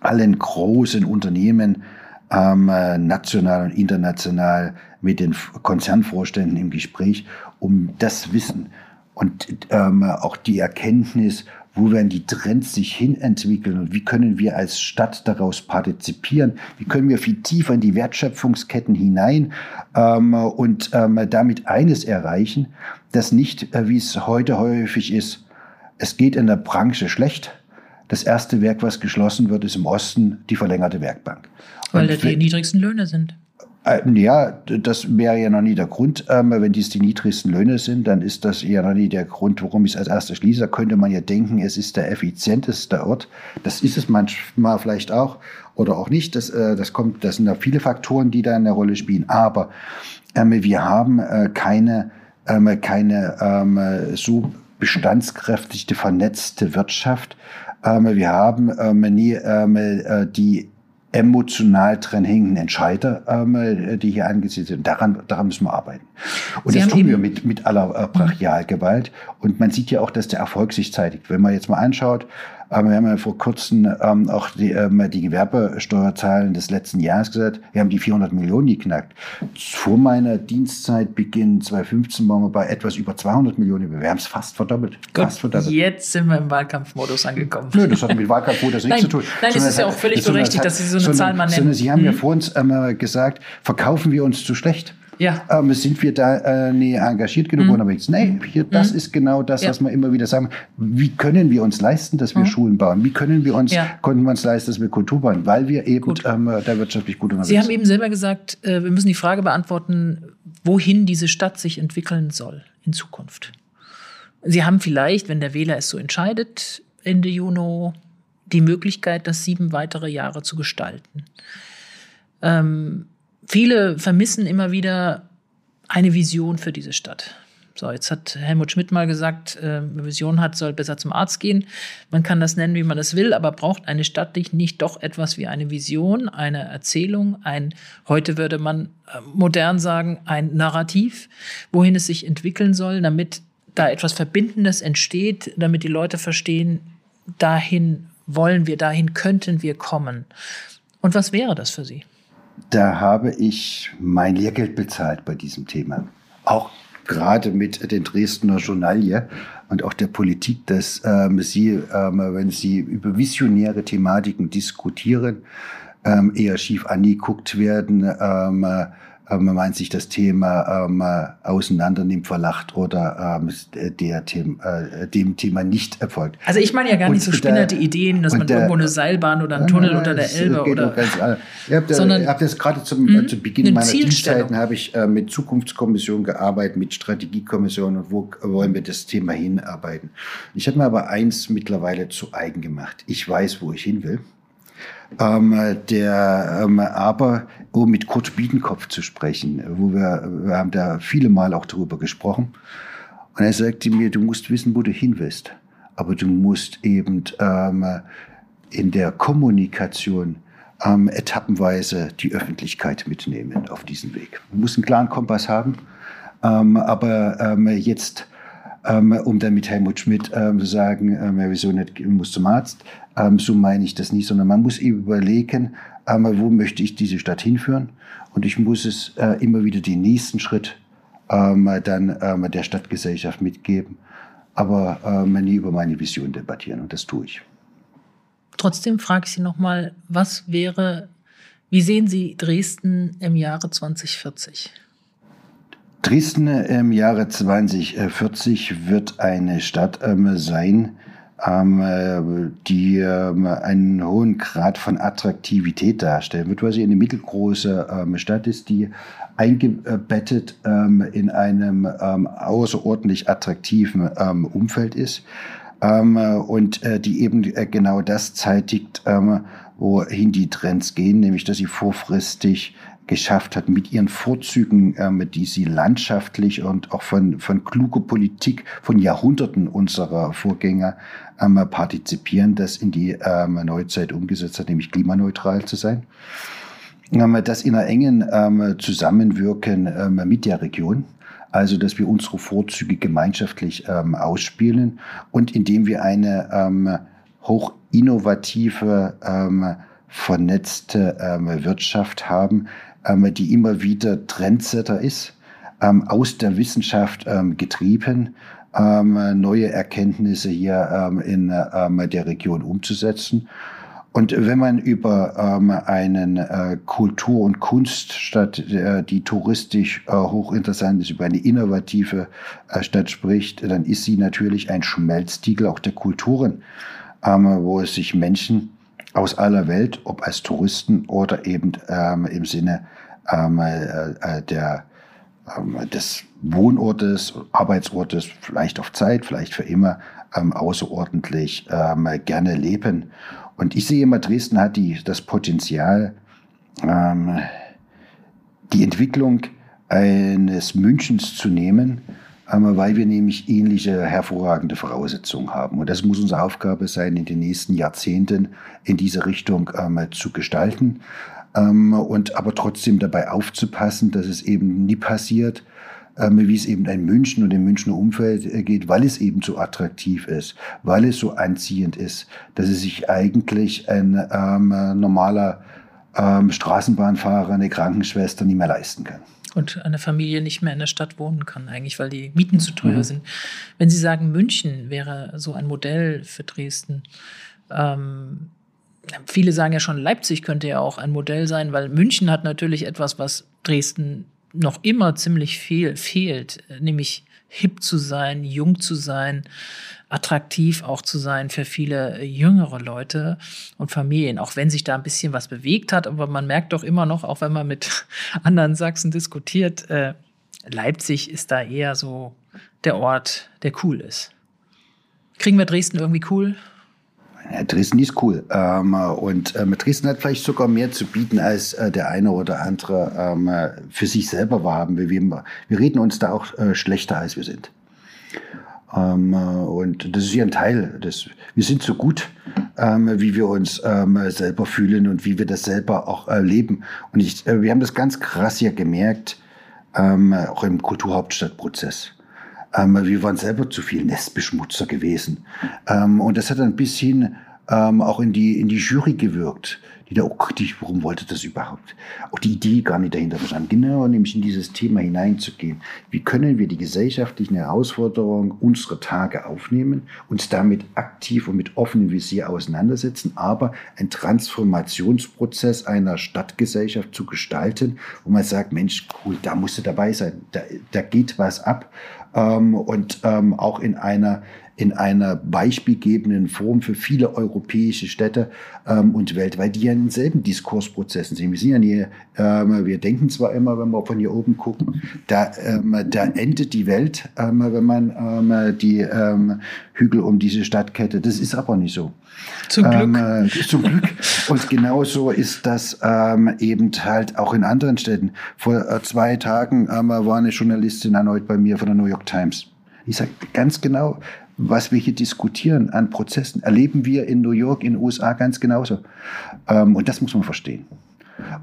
allen großen Unternehmen ähm, national und international mit den Konzernvorständen im Gespräch, um das Wissen und ähm, auch die Erkenntnis, wo werden die Trends sich hin entwickeln und wie können wir als Stadt daraus partizipieren, wie können wir viel tiefer in die Wertschöpfungsketten hinein ähm, und ähm, damit eines erreichen, dass nicht, äh, wie es heute häufig ist, es geht in der Branche schlecht. Das erste Werk, was geschlossen wird, ist im Osten die verlängerte Werkbank. Weil da die niedrigsten Löhne sind. Äh, ja, das wäre ja noch nie der Grund. Ähm, wenn dies die niedrigsten Löhne sind, dann ist das ja noch nie der Grund, warum ich es als erster schließe. Da könnte man ja denken, es ist der effizienteste Ort. Das ist es manchmal vielleicht auch oder auch nicht. Das, äh, das kommt, das sind da viele Faktoren, die da eine Rolle spielen. Aber ähm, wir haben äh, keine, ähm, keine so bestandskräftige, vernetzte Wirtschaft. Wir haben nie die emotional dran hängenden Entscheider, ähm, die hier angesiedelt sind. Daran, daran müssen wir arbeiten. Und Sie das tun wir mit, mit aller äh, Brachialgewalt. Und man sieht ja auch, dass der Erfolg sich zeitigt. Wenn man jetzt mal anschaut, aber wir haben ja vor kurzem ähm, auch die, ähm, die Gewerbesteuerzahlen des letzten Jahres gesagt. Wir haben die 400 Millionen geknackt. Vor meiner Dienstzeit Beginn 2015 waren wir bei etwas über 200 Millionen. Wir haben es fast verdoppelt. Gut, fast verdoppelt. Jetzt sind wir im Wahlkampfmodus angekommen. Nö, das hat mit Wahlkampfmodus nichts zu tun. Nein, es ist ja auch völlig berechtigt, dass Sie so eine Zahl mal nennen. Sie haben ja vor uns ähm, gesagt, verkaufen wir uns zu schlecht. Ja. Ähm, sind wir da äh, nie engagiert genug? Mhm. Ich, nee, hier, das mhm. ist genau das, ja. was wir immer wieder sagen. Wie können wir uns leisten, dass wir mhm. Schulen bauen? Wie können wir uns, ja. konnten wir uns leisten, dass wir Kultur bauen? Weil wir eben ähm, da wirtschaftlich gut unterwegs sind. Sie haben eben selber gesagt, äh, wir müssen die Frage beantworten, wohin diese Stadt sich entwickeln soll in Zukunft. Sie haben vielleicht, wenn der Wähler es so entscheidet, Ende Juni die Möglichkeit, das sieben weitere Jahre zu gestalten. Ähm, viele vermissen immer wieder eine Vision für diese Stadt. So, jetzt hat Helmut Schmidt mal gesagt, äh, wer Vision hat, soll besser zum Arzt gehen. Man kann das nennen, wie man es will, aber braucht eine Stadt nicht doch etwas wie eine Vision, eine Erzählung, ein, heute würde man äh, modern sagen, ein Narrativ, wohin es sich entwickeln soll, damit da etwas Verbindendes entsteht, damit die Leute verstehen, dahin wollen wir, dahin könnten wir kommen. Und was wäre das für Sie? Da habe ich mein Lehrgeld bezahlt bei diesem Thema. Auch gerade mit den Dresdner Journalie und auch der Politik, dass ähm, sie, ähm, wenn sie über visionäre Thematiken diskutieren, ähm, eher schief angeguckt werden. Ähm, ähm, man meint sich das Thema ähm, auseinander nimmt, verlacht oder ähm, der Thema, äh, dem Thema nicht erfolgt. Also ich meine ja gar nicht so spinnerte Ideen, dass man da, irgendwo eine Seilbahn oder einen Tunnel unter der Elbe oder ganz, ich habe da, hab das gerade zum, äh, zu Beginn meiner Dienstzeiten habe ich äh, mit Zukunftskommission gearbeitet, mit Strategiekommission und wo wollen wir das Thema hinarbeiten. Ich habe mir aber eins mittlerweile zu eigen gemacht. Ich weiß, wo ich hin will. Ähm, der, ähm, aber um mit Kurt Biedenkopf zu sprechen, wo wir, wir haben da viele Mal auch darüber gesprochen. Und er sagte mir, du musst wissen, wo du hin willst. Aber du musst eben ähm, in der Kommunikation ähm, etappenweise die Öffentlichkeit mitnehmen auf diesen Weg. Du musst einen klaren Kompass haben. Ähm, aber ähm, jetzt ähm, um dann mit Helmut Schmidt ähm, zu sagen, ähm, wieso nicht, muss zum Arzt. So meine ich das nicht, sondern man muss eben überlegen, ähm, wo möchte ich diese Stadt hinführen? Und ich muss es äh, immer wieder den nächsten Schritt ähm, dann ähm, der Stadtgesellschaft mitgeben, aber ähm, nie über meine Vision debattieren und das tue ich. Trotzdem frage ich Sie nochmal, was wäre, wie sehen Sie Dresden im Jahre 2040? Dresden im Jahre 2040 wird eine Stadt ähm, sein, ähm, die ähm, einen hohen Grad von Attraktivität darstellen wird, weil sie eine mittelgroße ähm, Stadt ist, die eingebettet ähm, in einem ähm, außerordentlich attraktiven Umfeld ist und äh, die eben äh, genau das zeitigt, wohin die Trends gehen, nämlich dass sie vorfristig geschafft hat, mit ihren Vorzügen, ähm, die sie landschaftlich und auch von, von kluger Politik von Jahrhunderten unserer Vorgänger ähm, partizipieren, das in die ähm, Neuzeit umgesetzt hat, nämlich klimaneutral zu sein. Ähm, das in einer engen ähm, Zusammenwirken ähm, mit der Region. Also, dass wir unsere Vorzüge gemeinschaftlich ähm, ausspielen und indem wir eine ähm, hoch innovative, ähm, vernetzte ähm, Wirtschaft haben, ähm, die immer wieder Trendsetter ist, ähm, aus der Wissenschaft ähm, getrieben, ähm, neue Erkenntnisse hier ähm, in ähm, der Region umzusetzen. Und wenn man über ähm, einen äh, Kultur- und Kunststadt, äh, die touristisch äh, hochinteressant ist, über eine innovative äh, Stadt spricht, dann ist sie natürlich ein Schmelztiegel auch der Kulturen, ähm, wo sich Menschen aus aller Welt, ob als Touristen oder eben ähm, im Sinne ähm, äh, äh, der, ähm, des Wohnortes, Arbeitsortes, vielleicht auf Zeit, vielleicht für immer, ähm, außerordentlich ähm, gerne leben. Und ich sehe immer, Dresden hat die, das Potenzial, ähm, die Entwicklung eines Münchens zu nehmen, ähm, weil wir nämlich ähnliche hervorragende Voraussetzungen haben. Und das muss unsere Aufgabe sein, in den nächsten Jahrzehnten in diese Richtung zu gestalten. Ähm, und aber trotzdem dabei aufzupassen, dass es eben nie passiert, ähm, wie es eben ein München und im Münchner Umfeld äh, geht, weil es eben so attraktiv ist, weil es so anziehend ist, dass es sich eigentlich ein ähm, normaler ähm, Straßenbahnfahrer, eine Krankenschwester nicht mehr leisten kann und eine Familie nicht mehr in der Stadt wohnen kann, eigentlich, weil die Mieten zu teuer mhm. sind. Wenn Sie sagen, München wäre so ein Modell für Dresden, ähm, viele sagen ja schon, Leipzig könnte ja auch ein Modell sein, weil München hat natürlich etwas, was Dresden noch immer ziemlich viel fehlt, nämlich hip zu sein, jung zu sein, attraktiv auch zu sein für viele jüngere Leute und Familien, auch wenn sich da ein bisschen was bewegt hat. Aber man merkt doch immer noch, auch wenn man mit [LAUGHS] anderen Sachsen diskutiert, äh, Leipzig ist da eher so der Ort, der cool ist. Kriegen wir Dresden irgendwie cool? Ja, Dresden ist cool. Ähm, und ähm, Dresden hat vielleicht sogar mehr zu bieten, als äh, der eine oder andere ähm, für sich selber wahrhaben will. Wir, wir reden uns da auch äh, schlechter, als wir sind. Ähm, und das ist ja ein Teil des, wir sind so gut, ähm, wie wir uns ähm, selber fühlen und wie wir das selber auch erleben. Und ich, äh, wir haben das ganz krass ja gemerkt, auch im Kulturhauptstadtprozess. Ähm, wir waren selber zu viel Nestbeschmutzer gewesen. Ähm, und das hat ein bisschen ähm, auch in die, in die Jury gewirkt, die da auch kritisch, warum wollte das überhaupt? Auch die Idee gar nicht dahinter verstanden. Genau, nämlich in dieses Thema hineinzugehen. Wie können wir die gesellschaftlichen Herausforderungen unserer Tage aufnehmen, uns damit aktiv und mit offenem Visier auseinandersetzen, aber ein Transformationsprozess einer Stadtgesellschaft zu gestalten, wo man sagt, Mensch, cool, da musst du dabei sein, da, da geht was ab ähm, und ähm, auch in einer in einer beispielgebenden Form für viele europäische Städte ähm, und weltweit, die ja in denselben Diskursprozessen sind. Wir sind ja nie, ähm, wir denken zwar immer, wenn wir von hier oben gucken, da, ähm, da endet die Welt, ähm, wenn man ähm, die ähm, Hügel um diese Stadtkette. Das ist aber nicht so. Zum Glück. Ähm, zum Glück. Und genauso ist das ähm, eben halt auch in anderen Städten. Vor äh, zwei Tagen ähm, war eine Journalistin erneut bei mir von der New York Times. Ich sage ganz genau, was wir hier diskutieren an Prozessen, erleben wir in New York, in den USA ganz genauso. Ähm, und das muss man verstehen.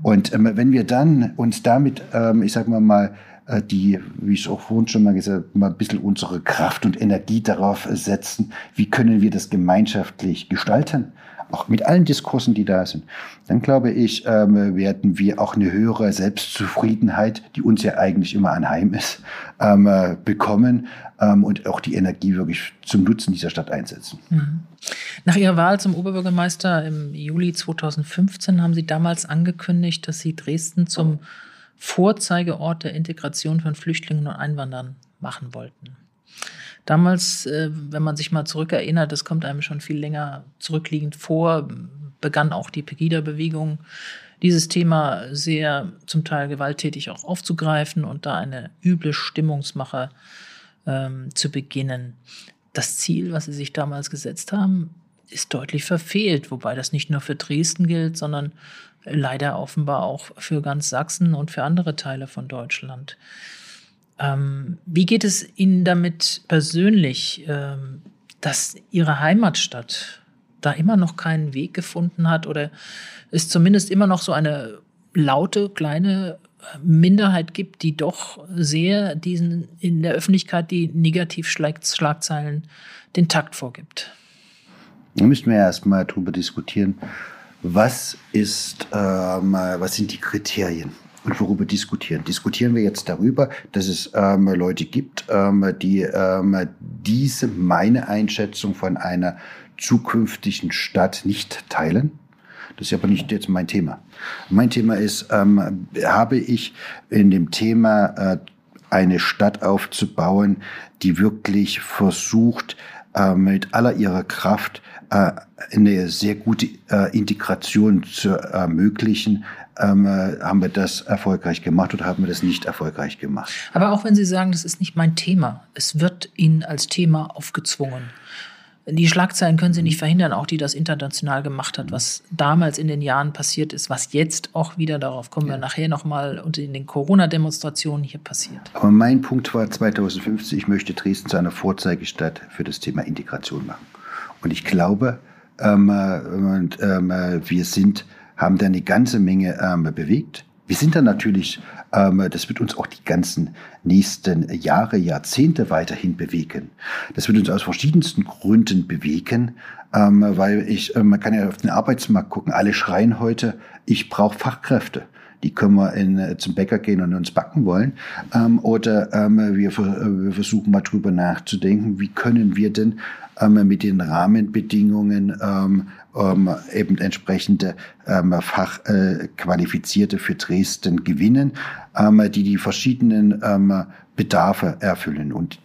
Und ähm, wenn wir dann uns damit, ähm, ich sag mal mal, äh, die, wie ich auch vorhin schon mal gesagt habe, mal ein bisschen unsere Kraft und Energie darauf setzen, wie können wir das gemeinschaftlich gestalten, auch mit allen Diskursen, die da sind, dann glaube ich, ähm, werden wir auch eine höhere Selbstzufriedenheit, die uns ja eigentlich immer anheim ist, ähm, äh, bekommen ähm, und auch die Energie wirklich zum Nutzen dieser Stadt einsetzen. Mhm. Nach Ihrer Wahl zum Oberbürgermeister im Juli 2015 haben Sie damals angekündigt, dass Sie Dresden zum Vorzeigeort der Integration von Flüchtlingen und Einwanderern machen wollten. Damals, äh, wenn man sich mal zurückerinnert, das kommt einem schon viel länger zurückliegend vor, begann auch die Pegida-Bewegung dieses Thema sehr zum Teil gewalttätig auch aufzugreifen und da eine üble Stimmungsmache ähm, zu beginnen. Das Ziel, was sie sich damals gesetzt haben, ist deutlich verfehlt, wobei das nicht nur für Dresden gilt, sondern leider offenbar auch für ganz Sachsen und für andere Teile von Deutschland. Ähm, wie geht es Ihnen damit persönlich, ähm, dass Ihre Heimatstadt da immer noch keinen Weg gefunden hat oder es zumindest immer noch so eine laute kleine Minderheit gibt, die doch sehr diesen in der Öffentlichkeit die Negativschlagzeilen den Takt vorgibt? Da müssen wir erstmal darüber diskutieren, was ist, ähm, was sind die Kriterien? Und worüber diskutieren? Diskutieren wir jetzt darüber, dass es ähm, Leute gibt, ähm, die ähm, diese meine Einschätzung von einer zukünftigen Stadt nicht teilen? Das ist aber nicht jetzt mein Thema. Mein Thema ist, ähm, habe ich in dem Thema äh, eine Stadt aufzubauen, die wirklich versucht, äh, mit aller ihrer Kraft äh, eine sehr gute äh, Integration zu ermöglichen, ähm, äh, haben wir das erfolgreich gemacht oder haben wir das nicht erfolgreich gemacht. Aber auch wenn Sie sagen, das ist nicht mein Thema, es wird Ihnen als Thema aufgezwungen. Die Schlagzeilen können Sie nicht verhindern, auch die das international gemacht hat, was damals in den Jahren passiert ist, was jetzt auch wieder, darauf kommen ja. wir nachher nochmal, und in den Corona-Demonstrationen hier passiert. Aber mein Punkt war 2050, ich möchte Dresden zu einer Vorzeigestadt für das Thema Integration machen. Und ich glaube, ähm, äh, und, ähm, äh, wir sind, haben da eine ganze Menge ähm, bewegt. Wir sind dann natürlich, ähm, das wird uns auch die ganzen nächsten Jahre, Jahrzehnte weiterhin bewegen. Das wird uns aus verschiedensten Gründen bewegen, ähm, weil ich, äh, man kann ja auf den Arbeitsmarkt gucken. Alle schreien heute, ich brauche Fachkräfte die können wir in, äh, zum Bäcker gehen und uns backen wollen. Ähm, oder ähm, wir, äh, wir, versuchen mal drüber nachzudenken, wie können wir denn ähm, mit den Rahmenbedingungen ähm, eben entsprechende ähm, Fachqualifizierte äh, für Dresden gewinnen, ähm, die die verschiedenen ähm, Bedarfe erfüllen. Und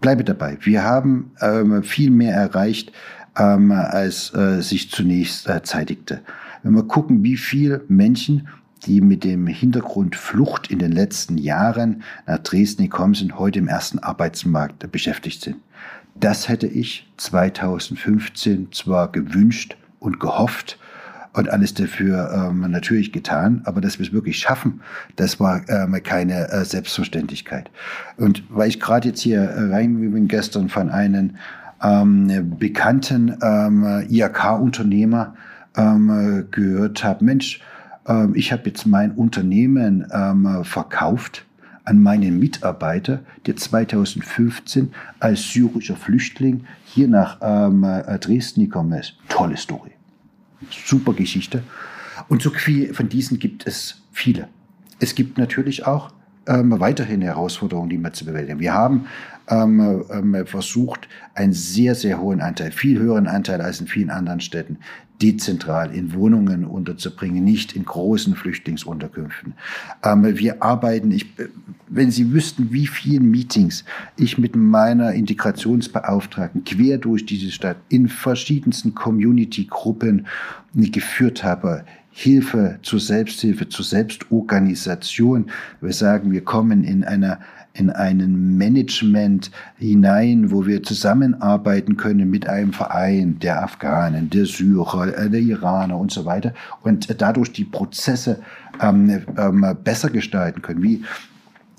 bleibe dabei, wir haben ähm, viel mehr erreicht, ähm, als äh, sich zunächst äh, zeitigte. Wenn wir gucken, wie viele Menschen die mit dem Hintergrund Flucht in den letzten Jahren nach Dresden gekommen sind, heute im ersten Arbeitsmarkt beschäftigt sind. Das hätte ich 2015 zwar gewünscht und gehofft und alles dafür ähm, natürlich getan, aber dass wir es wirklich schaffen, das war ähm, keine äh, Selbstverständlichkeit. Und weil ich gerade jetzt hier rein bin gestern von einem ähm, bekannten ähm, IHK-Unternehmer ähm, gehört habe, Mensch, ähm, ich habe jetzt mein Unternehmen ähm, verkauft an meinen Mitarbeiter, der 2015 als syrischer Flüchtling hier nach ähm, äh, Dresden gekommen ist. Tolle Story. Super Geschichte. Und so von diesen gibt es viele. Es gibt natürlich auch ähm, weiterhin Herausforderungen, die wir zu bewältigen. Wir haben ähm, ähm, versucht, einen sehr, sehr hohen Anteil, viel höheren Anteil als in vielen anderen Städten, dezentral in Wohnungen unterzubringen, nicht in großen Flüchtlingsunterkünften. Ähm, wir arbeiten, ich, wenn Sie wüssten, wie viele Meetings ich mit meiner Integrationsbeauftragten quer durch diese Stadt in verschiedensten Community-Gruppen geführt habe, Hilfe zur Selbsthilfe, zur Selbstorganisation. Wir sagen, wir kommen in einer in einen Management hinein, wo wir zusammenarbeiten können mit einem Verein der Afghanen, der Syrer, äh, der Iraner und so weiter und dadurch die Prozesse ähm, ähm, besser gestalten können. Wie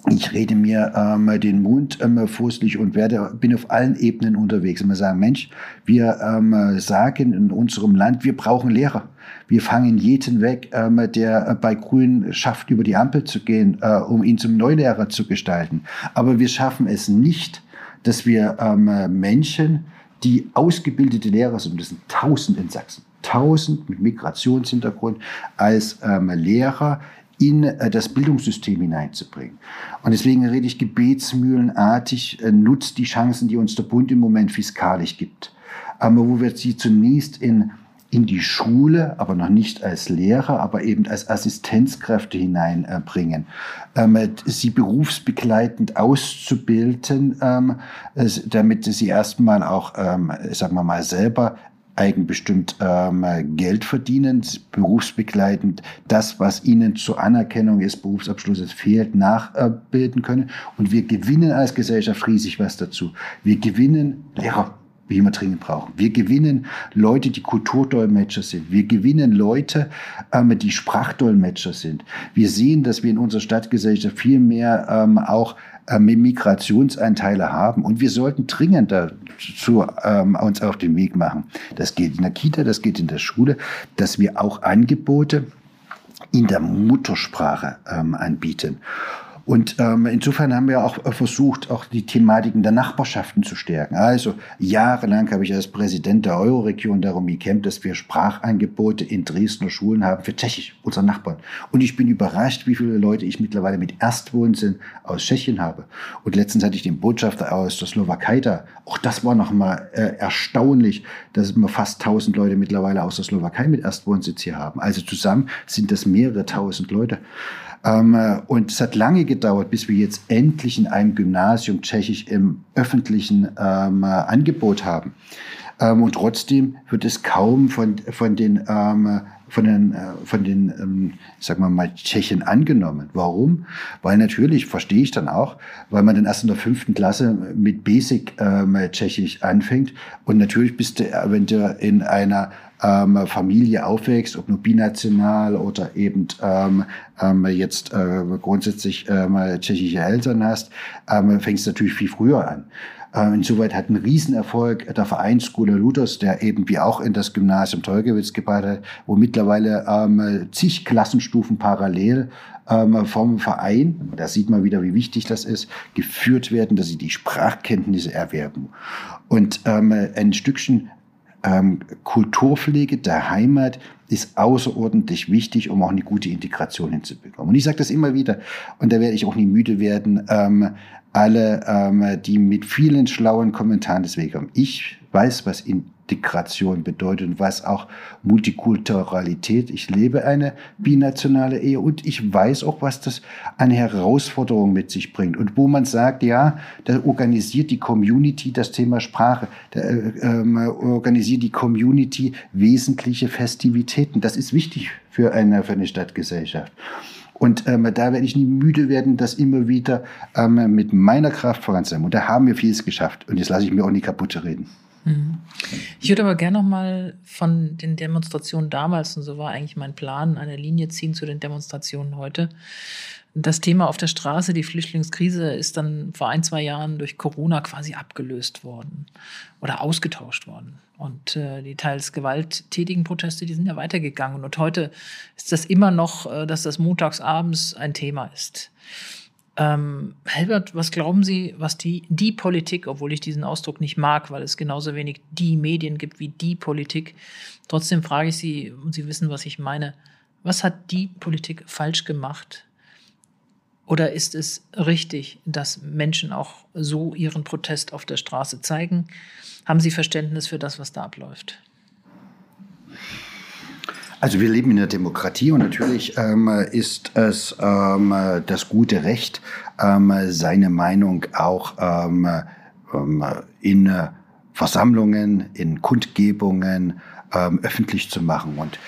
ich rede mir ähm, den Mund ähm, fußlich und werde, bin auf allen Ebenen unterwegs. Und wir sagen, Mensch, wir ähm, sagen in unserem Land, wir brauchen Lehrer. Wir fangen jeden weg, ähm, der bei Grün schafft, über die Ampel zu gehen, äh, um ihn zum Neulehrer zu gestalten. Aber wir schaffen es nicht, dass wir ähm, Menschen, die ausgebildete Lehrer sind, das sind tausend in Sachsen, tausend mit Migrationshintergrund, als ähm, Lehrer in äh, das Bildungssystem hineinzubringen. Und deswegen rede ich gebetsmühlenartig, äh, nutzt die Chancen, die uns der Bund im Moment fiskalisch gibt. Aber wo wir sie zunächst in in die Schule, aber noch nicht als Lehrer, aber eben als Assistenzkräfte hineinbringen, ähm, sie berufsbegleitend auszubilden, ähm, damit sie erstmal auch, ähm, sagen wir mal, selber eigenbestimmt ähm, Geld verdienen, berufsbegleitend das, was ihnen zur Anerkennung des Berufsabschlusses fehlt, nachbilden können. Und wir gewinnen als Gesellschaft riesig was dazu. Wir gewinnen Lehrer wie wir dringend brauchen. Wir gewinnen Leute, die Kulturdolmetscher sind. Wir gewinnen Leute, ähm, die Sprachdolmetscher sind. Wir sehen, dass wir in unserer Stadtgesellschaft viel mehr ähm, auch ähm, Migrationsanteile haben. Und wir sollten dringend dazu ähm, uns auf den Weg machen. Das geht in der Kita, das geht in der Schule, dass wir auch Angebote in der Muttersprache ähm, anbieten. Und ähm, insofern haben wir auch äh, versucht, auch die Thematiken der Nachbarschaften zu stärken. Also jahrelang habe ich als Präsident der Euroregion darum gekämpft, dass wir Sprachangebote in Dresdner Schulen haben für Tschechisch, unsere Nachbarn. Und ich bin überrascht, wie viele Leute ich mittlerweile mit Erstwohnsinn aus Tschechien habe. Und letztens hatte ich den Botschafter aus der Slowakei da. Auch das war nochmal äh, erstaunlich, dass wir fast 1000 Leute mittlerweile aus der Slowakei mit Erstwohnsitz hier haben. Also zusammen sind das mehrere tausend Leute. Ähm, äh, und es hat lange gedauert, bis wir jetzt endlich in einem Gymnasium Tschechisch im öffentlichen ähm, äh, Angebot haben. Ähm, und trotzdem wird es kaum von, von den ähm, von den, äh, von den ähm, sagen wir mal, Tschechen angenommen. Warum? Weil natürlich, verstehe ich dann auch, weil man dann erst in der fünften Klasse mit Basic ähm, Tschechisch anfängt. Und natürlich bist du, wenn du in einer ähm, Familie aufwächst, ob nur binational oder eben ähm, ähm, jetzt äh, grundsätzlich ähm, tschechische Eltern hast, ähm, fängst natürlich viel früher an. Ähm, insoweit hat ein Riesenerfolg der Verein Skole Luthers, der eben wie auch in das Gymnasium Teugewitz gebaut hat, wo mittlerweile ähm, zig Klassenstufen parallel ähm, vom Verein, da sieht man wieder, wie wichtig das ist, geführt werden, dass sie die Sprachkenntnisse erwerben. Und ähm, ein Stückchen ähm, Kulturpflege der Heimat ist außerordentlich wichtig, um auch eine gute Integration hinzubekommen. Und ich sage das immer wieder, und da werde ich auch nie müde werden, ähm, alle, ähm, die mit vielen schlauen Kommentaren des Weges kommen. Ich weiß, was Integration bedeutet und was auch Multikulturalität. Ich lebe eine binationale Ehe und ich weiß auch, was das an Herausforderungen mit sich bringt. Und wo man sagt, ja, da organisiert die Community das Thema Sprache, da äh, äh, organisiert die Community wesentliche Festivitäten. Das ist wichtig für eine, für eine Stadtgesellschaft. Und ähm, da werde ich nie müde werden, das immer wieder ähm, mit meiner Kraft voranzutreiben. Und da haben wir vieles geschafft. Und jetzt lasse ich mir auch nicht kaputt reden. Ich würde aber gerne noch mal von den Demonstrationen damals, und so war eigentlich mein Plan, eine Linie ziehen zu den Demonstrationen heute. Das Thema auf der Straße, die Flüchtlingskrise, ist dann vor ein, zwei Jahren durch Corona quasi abgelöst worden oder ausgetauscht worden. Und äh, die teils gewalttätigen Proteste, die sind ja weitergegangen. Und heute ist das immer noch, äh, dass das montagsabends ein Thema ist. Ähm, Helbert, was glauben Sie, was die, die Politik, obwohl ich diesen Ausdruck nicht mag, weil es genauso wenig die Medien gibt wie die Politik, trotzdem frage ich Sie, und Sie wissen, was ich meine, was hat die Politik falsch gemacht, oder ist es richtig, dass Menschen auch so ihren Protest auf der Straße zeigen? Haben Sie Verständnis für das, was da abläuft? Also wir leben in einer Demokratie und natürlich ähm, ist es ähm, das gute Recht, ähm, seine Meinung auch ähm, ähm, in Versammlungen, in Kundgebungen ähm, öffentlich zu machen. Und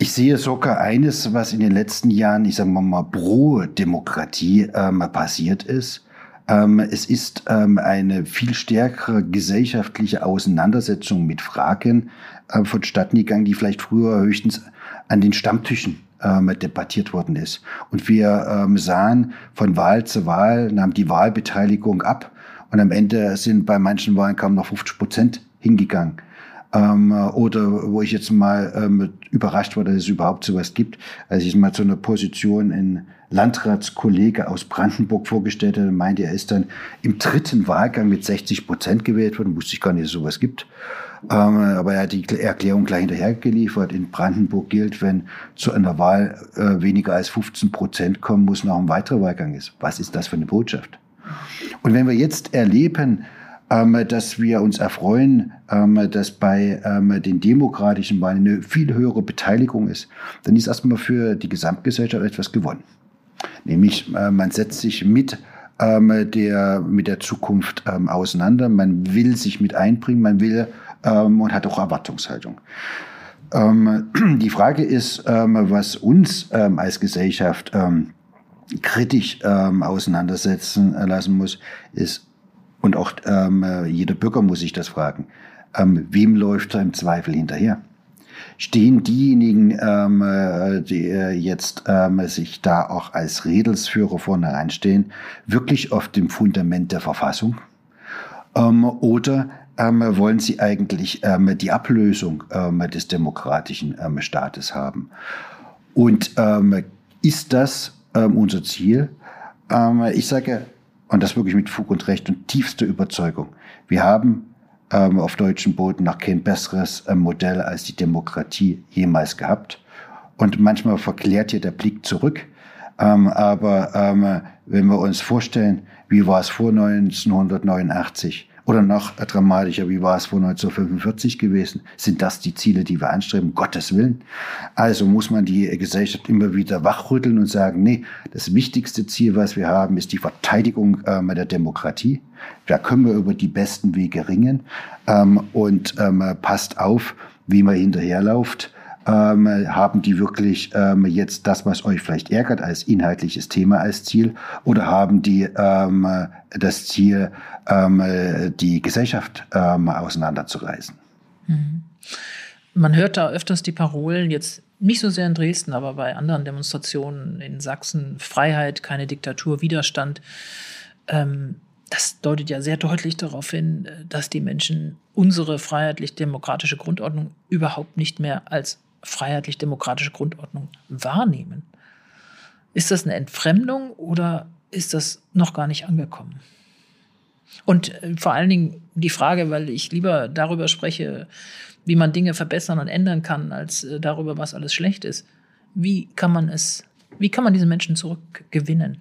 ich sehe sogar eines, was in den letzten Jahren, ich sage mal, pro Demokratie passiert ist. Ähm, es ist ähm, eine viel stärkere gesellschaftliche Auseinandersetzung mit Fragen äh, vonstatten gegangen, die vielleicht früher höchstens an den Stammtischen ähm, debattiert worden ist. Und wir sahen von Wahl zu Wahl, nahm die Wahlbeteiligung ab und am Ende sind bei manchen Wahlen kaum noch 50 Prozent hingegangen ähm, oder wo ich jetzt mal ähm, überrascht war, dass es überhaupt sowas gibt. Als ich mal zu einer Position in Landratskollege aus Brandenburg vorgestellt habe, meinte er, ist dann im dritten Wahlgang mit 60 Prozent gewählt worden. Wusste ich gar nicht, dass es sowas gibt. Ähm, aber er hat die Erklärung gleich hinterher geliefert. In Brandenburg gilt, wenn zu einer Wahl äh, weniger als 15 Prozent kommen, muss noch ein weiterer Wahlgang ist. Was ist das für eine Botschaft? Und wenn wir jetzt erleben, dass wir uns erfreuen, ähm, dass bei ähm, den demokratischen Wahlen eine viel höhere Beteiligung ist, dann ist erstmal für die Gesamtgesellschaft etwas gewonnen. Nämlich, äh, man setzt sich mit der, mit der Zukunft auseinander, man will sich mit einbringen, man will und hat auch Erwartungshaltung. [CLEARS THROAT] die Frage ist, was uns als Gesellschaft kritisch auseinandersetzen lassen muss, ist, und auch ähm, jeder Bürger muss sich das fragen, ähm, wem läuft er im Zweifel hinterher? Stehen diejenigen, ähm, äh, die äh, jetzt ähm, sich da auch als Redelsführer vorne reinstehen, wirklich auf dem Fundament der Verfassung? Ähm, oder ähm, wollen sie eigentlich ähm, die Ablösung ähm, des demokratischen ähm, Staates haben? Und ähm, ist das ähm, unser Ziel? Ähm, ich sage, und das wirklich mit Fug und Recht und tiefster Überzeugung, wir haben ähm, auf deutschem Boden noch kein besseres ähm, Modell als die Demokratie jemals gehabt. Und manchmal verklärt hier der Blick zurück. Ähm, aber ähm, wenn wir uns vorstellen, wie war es vor 1989, oder noch dramatischer, wie war es vor 1945 gewesen? Sind das die Ziele, die wir anstreben? Gottes Willen. Also muss man die Gesellschaft immer wieder wachrütteln und sagen, nee, das wichtigste Ziel, was wir haben, ist die Verteidigung ähm, der Demokratie. Da können wir über die besten Wege ringen. Ähm, und ähm, passt auf, wie man hinterherläuft ähm, haben die wirklich ähm, jetzt das, was euch vielleicht ärgert, als inhaltliches Thema als Ziel? Oder haben die ähm, das Ziel, ähm, die Gesellschaft ähm, auseinanderzureißen? Mhm. Man hört da öfters die Parolen, jetzt nicht so sehr in Dresden, aber bei anderen Demonstrationen in Sachsen, Freiheit, keine Diktatur, Widerstand. Ähm, das deutet ja sehr deutlich darauf hin, dass die Menschen unsere freiheitlich-demokratische Grundordnung überhaupt nicht mehr als freiheitlich-demokratische Grundordnung wahrnehmen. Ist das eine Entfremdung oder ist das noch gar nicht angekommen? Und äh, vor allen Dingen die Frage, weil ich lieber darüber spreche, wie man Dinge verbessern und ändern kann, als äh, darüber, was alles schlecht ist. Wie kann man es, wie kann man diese Menschen zurückgewinnen?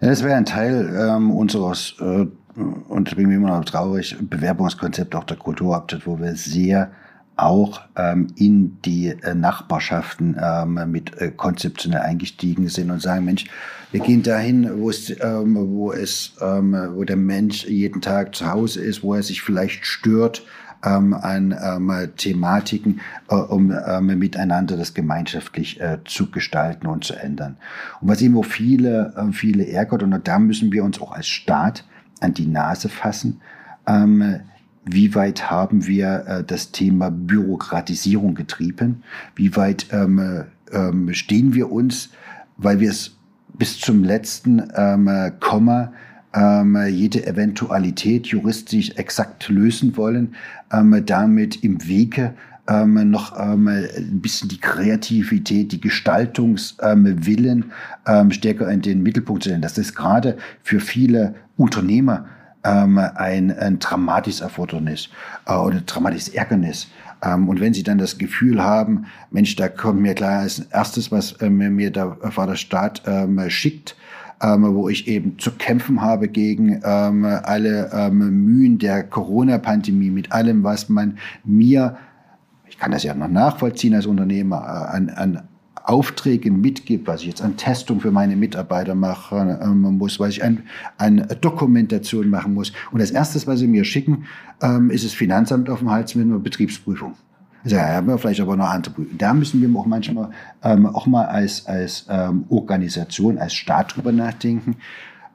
Es wäre ein Teil ähm, unseres, äh, und ich bin immer noch traurig, Bewerbungskonzept auch der Kulturhauptstadt, wo wir sehr auch ähm, in die äh, Nachbarschaften ähm, mit äh, konzeptionell eingestiegen sind und sagen, Mensch, wir gehen dahin, wo es, ähm, wo es, ähm, wo der Mensch jeden Tag zu Hause ist, wo er sich vielleicht stört ähm, an ähm, Thematiken, äh, um miteinander das gemeinschaftlich äh, zu gestalten und zu ändern. Und was immer viele, äh, viele ärgert, und da müssen wir uns auch als Staat an die Nase fassen, wie weit haben wir äh, das Thema Bürokratisierung getrieben? Wie weit ähm, ähm, stehen wir uns, weil wir es bis zum letzten ähm, Komma ähm, jede Eventualität juristisch exakt lösen wollen, ähm, damit im Wege ähm, noch ähm, ein bisschen die Kreativität, die Gestaltungswillen ähm, stärker in den Mittelpunkt stellen. Das ist gerade für viele Unternehmer ähm, ein, ein dramatisches Erfordernis äh, oder dramatisches Ärgernis. Ähm, und wenn Sie dann das Gefühl haben, Mensch, da kommt mir klar als erstes, was äh, mir der Vaterstaat ähm, schickt, ähm, wo ich eben zu kämpfen habe gegen ähm, alle ähm, Mühen der Corona-Pandemie, mit allem, was man mir, ich kann das ja noch nachvollziehen als Unternehmer, äh, an, an Aufträge mitgibt, was ich jetzt an Testung für meine Mitarbeiter machen ähm, muss, was ich an, an Dokumentation machen muss. Und das Erste, was sie mir schicken, ähm, ist das Finanzamt auf dem Hals mit einer Betriebsprüfung. Also, ja, haben wir vielleicht aber noch andere Prüfungen. Da müssen wir auch manchmal ähm, auch mal als, als ähm, Organisation, als Staat drüber nachdenken,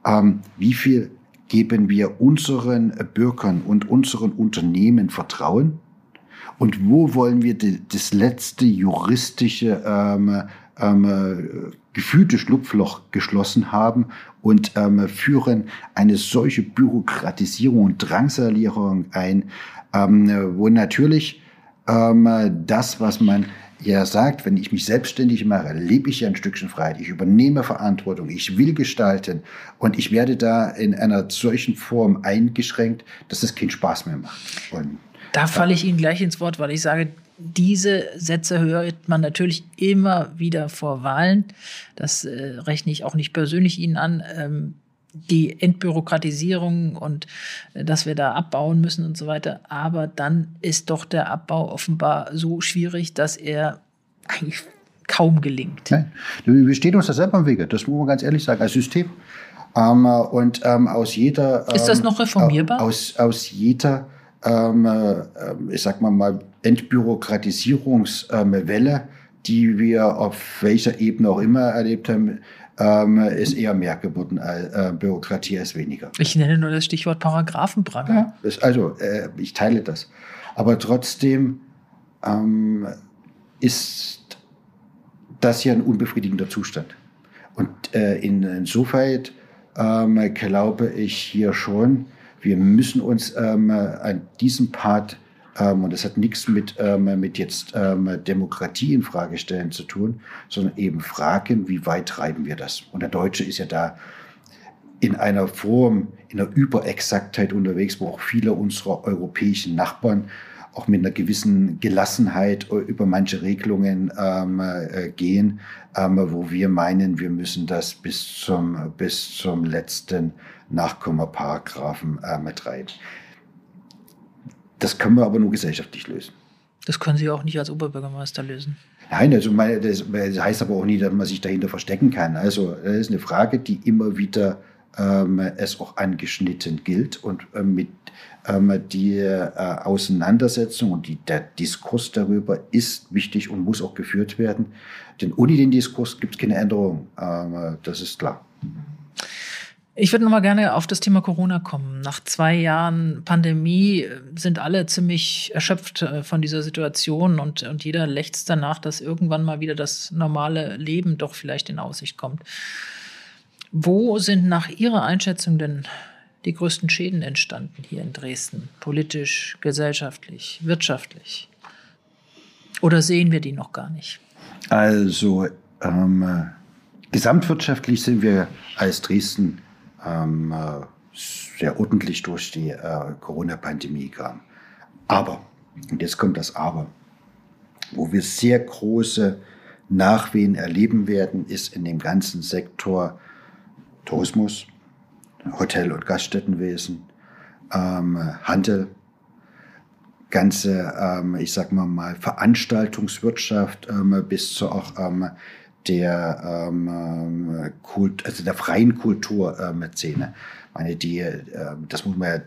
ähm, wie viel geben wir unseren Bürgern und unseren Unternehmen Vertrauen und wo wollen wir die, das letzte juristische ähm, ähm, gefühlte Schlupfloch geschlossen haben und ähm, führen eine solche Bürokratisierung und Drangsalierung ein, ähm, wo natürlich ähm, das, was man ja sagt, wenn ich mich selbstständig mache, lebe ich ja ein Stückchen Freiheit. Ich übernehme Verantwortung, ich will gestalten und ich werde da in einer solchen Form eingeschränkt, dass es keinen Spaß mehr macht. Und da falle ich Ihnen gleich ins Wort, weil ich sage, diese Sätze hört man natürlich immer wieder vor Wahlen. Das äh, rechne ich auch nicht persönlich Ihnen an. Ähm, die Entbürokratisierung und äh, dass wir da abbauen müssen und so weiter. Aber dann ist doch der Abbau offenbar so schwierig, dass er eigentlich kaum gelingt. Nein. Wir stehen uns da selber im Wege, das muss man ganz ehrlich sagen, als System. Ähm, und ähm, aus jeder. ist das noch reformierbar? Aus, aus jeder ähm, ich sag mal mal, Entbürokratisierungswelle, die wir auf welcher Ebene auch immer erlebt haben, ähm, ist eher mehr geworden als äh, Bürokratie als weniger. Ich nenne nur das Stichwort Paragraphenpranger. Ja, also äh, ich teile das. Aber trotzdem ähm, ist das ja ein unbefriedigender Zustand. Und äh, in, insofern ähm, glaube ich hier schon, wir müssen uns ähm, an diesem Part ähm, und das hat nichts mit, ähm, mit jetzt ähm, Demokratie in Frage stellen zu tun, sondern eben fragen, wie weit treiben wir das? Und der Deutsche ist ja da in einer Form, in einer Überexaktheit unterwegs, wo auch viele unserer europäischen Nachbarn auch mit einer gewissen Gelassenheit über manche Regelungen ähm, äh, gehen, ähm, wo wir meinen, wir müssen das bis zum, bis zum letzten Nachkommaparagraphen ähm, treiben. Das können wir aber nur gesellschaftlich lösen. Das können Sie auch nicht als Oberbürgermeister lösen. Nein, also das heißt aber auch nicht, dass man sich dahinter verstecken kann. Also das ist eine Frage, die immer wieder es auch angeschnitten gilt und ähm, mit ähm, die äh, Auseinandersetzung und die, der Diskurs darüber ist wichtig und muss auch geführt werden. Denn ohne den Diskurs gibt es keine Änderung. Ähm, das ist klar. Ich würde noch mal gerne auf das Thema Corona kommen. Nach zwei Jahren Pandemie äh, sind alle ziemlich erschöpft äh, von dieser Situation und, und jeder lechzt danach, dass irgendwann mal wieder das normale Leben doch vielleicht in Aussicht kommt. Wo sind nach Ihrer Einschätzung denn die größten Schäden entstanden hier in Dresden? Politisch, gesellschaftlich, wirtschaftlich? Oder sehen wir die noch gar nicht? Also ähm, gesamtwirtschaftlich sind wir als Dresden ähm, äh, sehr ordentlich durch die äh, Corona-Pandemie kam. Aber, und jetzt kommt das Aber, wo wir sehr große Nachwehen erleben werden, ist in dem ganzen Sektor Tourismus, Hotel- und Gaststättenwesen, ähm, Handel, ganze, ähm, ich sag mal mal, Veranstaltungswirtschaft ähm, bis zu auch ähm, der ähm, Kult, also der freien Kulturszene. Ähm, meine, die, äh, das muss man ja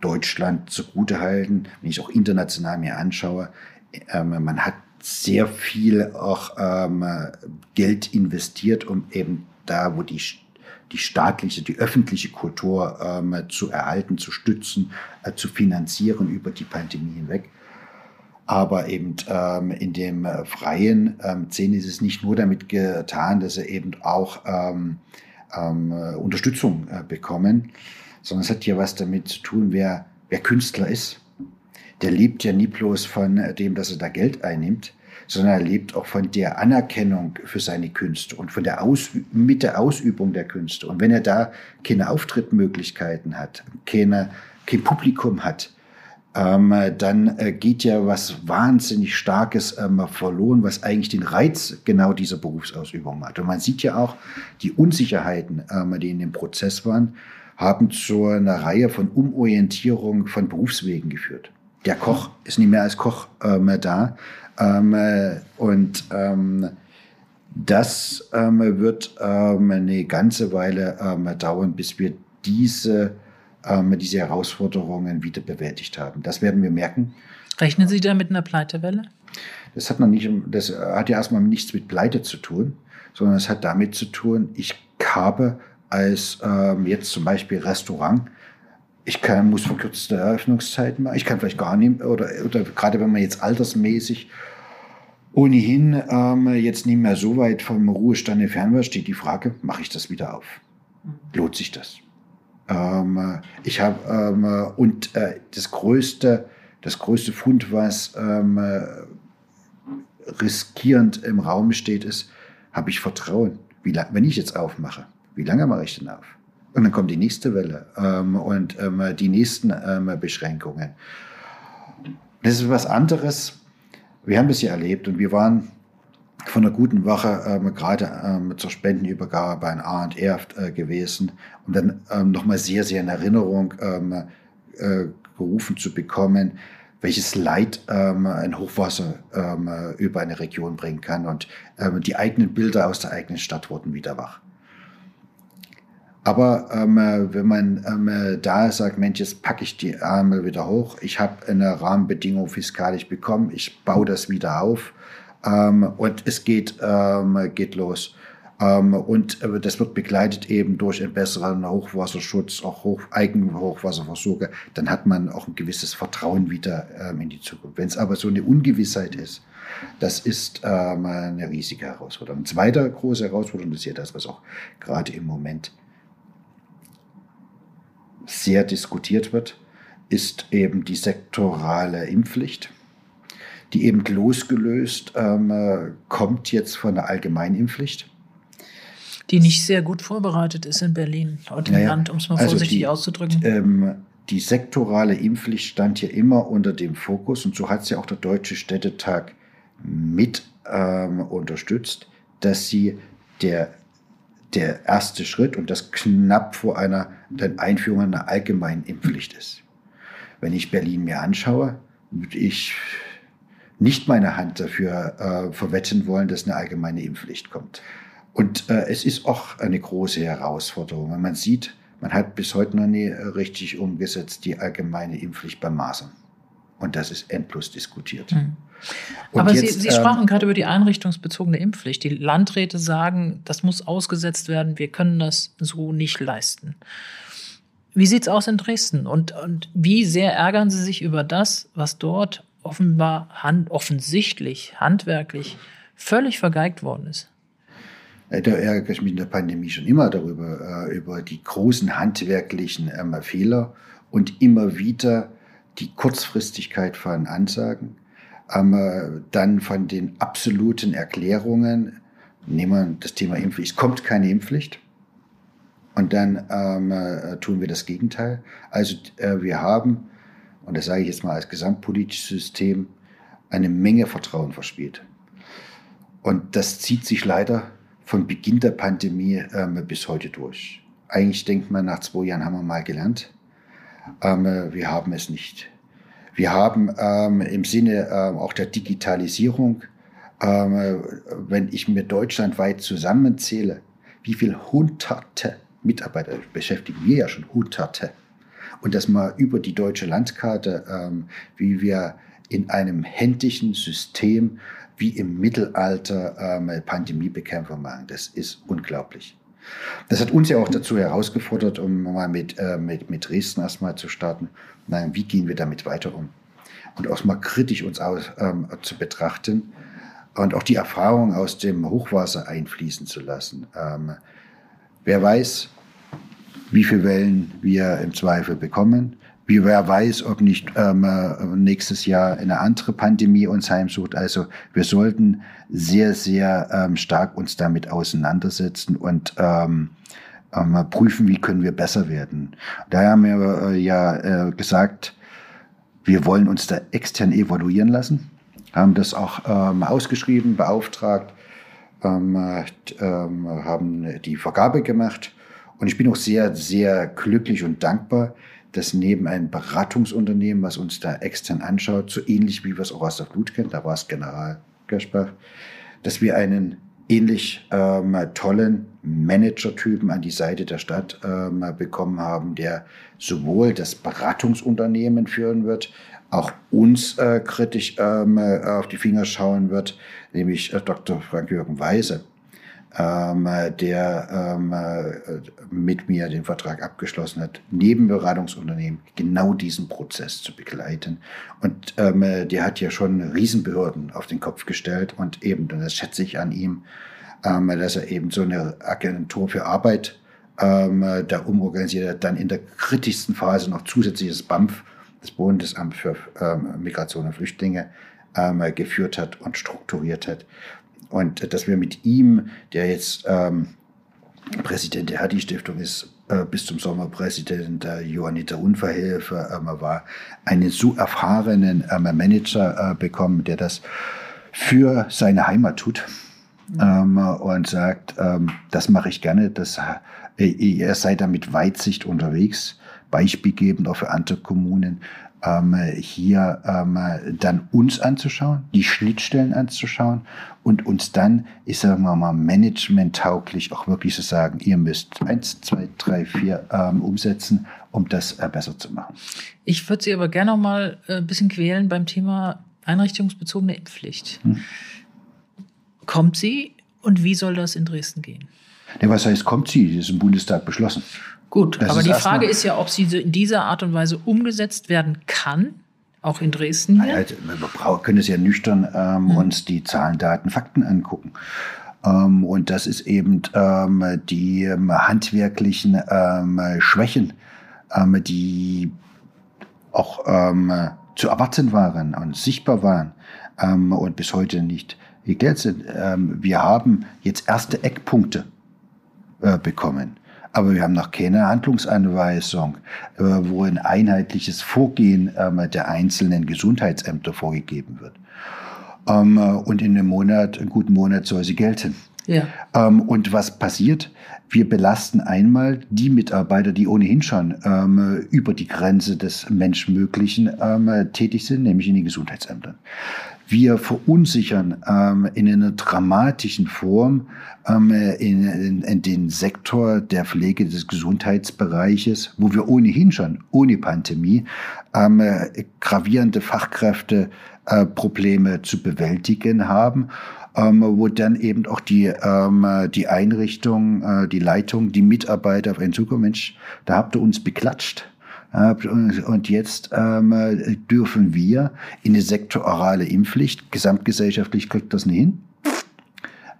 Deutschland zugute halten, wenn ich auch international mir anschaue. Man hat sehr viel auch Geld investiert, um eben da, wo die die staatliche, die öffentliche Kultur ähm, zu erhalten, zu stützen, äh, zu finanzieren über die Pandemie hinweg. Aber eben ähm, in dem äh, freien ähm, Szene ist es nicht nur damit getan, dass sie eben auch ähm, ähm, Unterstützung äh, bekommen, sondern es hat ja was damit zu tun, wer, wer Künstler ist. Der lebt ja nie bloß von dem, dass er da Geld einnimmt, sondern er lebt auch von der Anerkennung für seine Künste und von der Aus mit der Ausübung der Künste. Und wenn er da keine Auftrittmöglichkeiten hat, keine, kein Publikum hat, ähm, dann äh, geht ja was wahnsinnig Starkes ähm, verloren, was eigentlich den Reiz genau dieser Berufsausübung hat. Und man sieht ja auch, die Unsicherheiten, ähm, die in dem Prozess waren, haben zu einer Reihe von Umorientierung von Berufswegen geführt. Der Koch ist nicht mehr als Koch ähm, da. Ähm, äh, und ähm, das ähm, wird ähm, eine ganze Weile ähm, dauern, bis wir diese diese Herausforderungen wieder bewältigt haben. Das werden wir merken. Rechnen Sie da mit einer Pleitewelle? Das hat, noch nicht, das hat ja erstmal nichts mit Pleite zu tun, sondern es hat damit zu tun, ich habe als ähm, jetzt zum Beispiel Restaurant, ich kann, muss verkürzte Eröffnungszeiten machen, ich kann vielleicht gar nicht, oder, oder gerade wenn man jetzt altersmäßig ohnehin ähm, jetzt nicht mehr so weit vom Ruhestand entfernt wird, steht die Frage, mache ich das wieder auf? Lohnt sich das? Ähm, ich habe ähm, und äh, das größte, das größte Fund, was ähm, riskierend im Raum steht, ist, habe ich Vertrauen. Wie lang, wenn ich jetzt aufmache, wie lange mache ich denn auf? Und dann kommt die nächste Welle ähm, und ähm, die nächsten ähm, Beschränkungen. Das ist was anderes. Wir haben das ja erlebt und wir waren von einer guten Woche ähm, gerade ähm, zur Spendenübergabe an A&R äh, gewesen, um dann ähm, nochmal sehr, sehr in Erinnerung ähm, äh, gerufen zu bekommen, welches Leid ähm, ein Hochwasser ähm, über eine Region bringen kann. Und ähm, die eigenen Bilder aus der eigenen Stadt wurden wieder wach. Aber ähm, wenn man ähm, da sagt, Mensch, jetzt packe ich die Arme wieder hoch, ich habe eine Rahmenbedingung fiskalisch bekommen, ich baue das wieder auf, ähm, und es geht, ähm, geht los. Ähm, und äh, das wird begleitet eben durch einen besseren Hochwasserschutz, auch Hoch, Eigenhochwasserversorger. Dann hat man auch ein gewisses Vertrauen wieder ähm, in die Zukunft. Wenn es aber so eine Ungewissheit ist, das ist eine riesige Herausforderung. Eine zweite große Herausforderung ist ja das, was auch gerade im Moment sehr diskutiert wird, ist eben die sektorale Impfpflicht, die eben losgelöst ähm, kommt jetzt von der Allgemeinimpfpflicht die nicht sehr gut vorbereitet ist in Berlin und im naja, Land, um es mal also vorsichtig die, auszudrücken. Ähm, die sektorale Impfpflicht stand hier immer unter dem Fokus und so hat es ja auch der Deutsche Städtetag mit ähm, unterstützt, dass sie der, der erste Schritt und das knapp vor einer der Einführung einer allgemeinen Impfpflicht ist. Wenn ich Berlin mir anschaue, würde ich nicht meine Hand dafür äh, verwetten wollen, dass eine allgemeine Impfpflicht kommt. Und äh, es ist auch eine große Herausforderung. Wenn man sieht, man hat bis heute noch nie richtig umgesetzt die allgemeine Impfpflicht beim Masern. Und das ist endlos diskutiert. Mhm. Aber jetzt, Sie, Sie sprachen ähm, gerade über die einrichtungsbezogene Impfpflicht. Die Landräte sagen, das muss ausgesetzt werden, wir können das so nicht leisten. Wie sieht es aus in Dresden? Und, und wie sehr ärgern Sie sich über das, was dort offenbar hand, offensichtlich, handwerklich völlig vergeigt worden ist? Äh, da ärgere ich mich in der Pandemie schon immer darüber, äh, über die großen handwerklichen ähm, Fehler und immer wieder die Kurzfristigkeit von Ansagen, ähm, äh, dann von den absoluten Erklärungen, nehmen wir das Thema Impfpflicht, es kommt keine Impfpflicht. Und dann ähm, tun wir das Gegenteil. Also äh, wir haben, und das sage ich jetzt mal als gesamtpolitisches System, eine Menge Vertrauen verspielt. Und das zieht sich leider von Beginn der Pandemie ähm, bis heute durch. Eigentlich denkt man, nach zwei Jahren haben wir mal gelernt. Ähm, wir haben es nicht. Wir haben ähm, im Sinne ähm, auch der Digitalisierung, ähm, wenn ich mir deutschlandweit zusammenzähle, wie viele hunderte Mitarbeiter beschäftigen wir ja schon hunderte. Und das mal über die deutsche Landkarte, ähm, wie wir in einem händischen System wie im Mittelalter ähm, Pandemiebekämpfer machen. Das ist unglaublich. Das hat uns ja auch dazu herausgefordert, um mal mit, äh, mit, mit Dresden erstmal zu starten. Nein, wie gehen wir damit weiter um? Und auch mal kritisch uns aus, ähm, zu betrachten und auch die Erfahrung aus dem Hochwasser einfließen zu lassen. Ähm, wer weiß, wie viele Wellen wir im Zweifel bekommen. Wie wer weiß, ob nicht ähm, äh, nächstes Jahr eine andere Pandemie uns heimsucht. Also wir sollten sehr, sehr ähm, stark uns damit auseinandersetzen und ähm, ähm, prüfen, wie können wir besser werden. Daher haben wir äh, ja äh, gesagt, wir wollen uns da extern evaluieren lassen, haben das auch ähm, ausgeschrieben, beauftragt, ähm, äh, ähm, haben die Vergabe gemacht. Und ich bin auch sehr, sehr glücklich und dankbar, dass neben einem Beratungsunternehmen, was uns da extern anschaut, so ähnlich wie wir es auch aus der Flut kennen, da war es General Gerspach, dass wir einen ähnlich ähm, tollen Managertypen an die Seite der Stadt ähm, bekommen haben, der sowohl das Beratungsunternehmen führen wird, auch uns äh, kritisch ähm, auf die Finger schauen wird, nämlich äh, Dr. Frank-Jürgen Weise ähm, der ähm, äh, mit mir den Vertrag abgeschlossen hat, neben Beratungsunternehmen genau diesen Prozess zu begleiten. Und ähm, der hat ja schon Riesenbehörden auf den Kopf gestellt und eben, und das schätze ich an ihm, ähm, dass er eben so eine Agentur für Arbeit ähm, da umorganisiert hat, dann in der kritischsten Phase noch zusätzliches BAMF, das Bundesamt für ähm, Migration und Flüchtlinge, ähm, geführt hat und strukturiert hat. Und dass wir mit ihm, der jetzt ähm, Präsident der Hadi-Stiftung ist, äh, bis zum Sommer Präsident der Johanniter Unfallhilfe äh, war, einen so erfahrenen äh, Manager äh, bekommen, der das für seine Heimat tut. Mhm. und sagt, ähm, das mache ich gerne, das, äh, er sei damit Weitsicht unterwegs, beispielgebend auch für andere Kommunen, ähm, hier ähm, dann uns anzuschauen, die Schnittstellen anzuschauen und uns dann, ich sage mal, mal managementtauglich auch wirklich zu sagen, ihr müsst eins, zwei, drei, vier ähm, umsetzen, um das äh, besser zu machen. Ich würde Sie aber gerne noch mal äh, ein bisschen quälen beim Thema einrichtungsbezogene Impfpflicht. Hm. Kommt sie Und wie soll das in Dresden gehen? Ja, was heißt, kommt sie? Das ist im Bundestag beschlossen. Gut, das aber die Frage ist ja, ob sie in dieser Art und Weise umgesetzt werden kann, auch in Dresden. Hier. Also, wir können es ja nüchtern ähm, hm. uns die Zahlen, Daten, Fakten angucken. Ähm, und das ist eben ähm, die ähm, handwerklichen ähm, Schwächen, ähm, die auch zu erwarten waren und sichtbar waren und bis heute nicht geklärt sind. wir haben jetzt erste Eckpunkte äh, bekommen. Aber wir haben noch keine Handlungsanweisung, äh, wo ein einheitliches Vorgehen ähm, der einzelnen Gesundheitsämter vorgegeben wird. Ähm, und in einem Monat, einen guten Monat soll sie gelten. Ja. Ähm, und was passiert? Wir belasten einmal die Mitarbeiter, die ohnehin schon über die Grenze des Menschmöglichen tätig sind, nämlich in den Gesundheitsämtern. Wir verunsichern ähm, in einer dramatischen Form ähm, in, in, in, den Sektor der Pflege des Gesundheitsbereiches, wo wir ohnehin schon ohne Pandemie ähm, gravierende Fachkräfteprobleme äh, zu bewältigen haben. Ähm, wo dann eben auch die, ähm, die Einrichtung, äh, die Leitung, die Mitarbeiter auf einen zukommen, Mensch, da habt ihr uns beklatscht. Und jetzt ähm, dürfen wir in eine sektorale Impfpflicht, gesamtgesellschaftlich kriegt das nicht hin.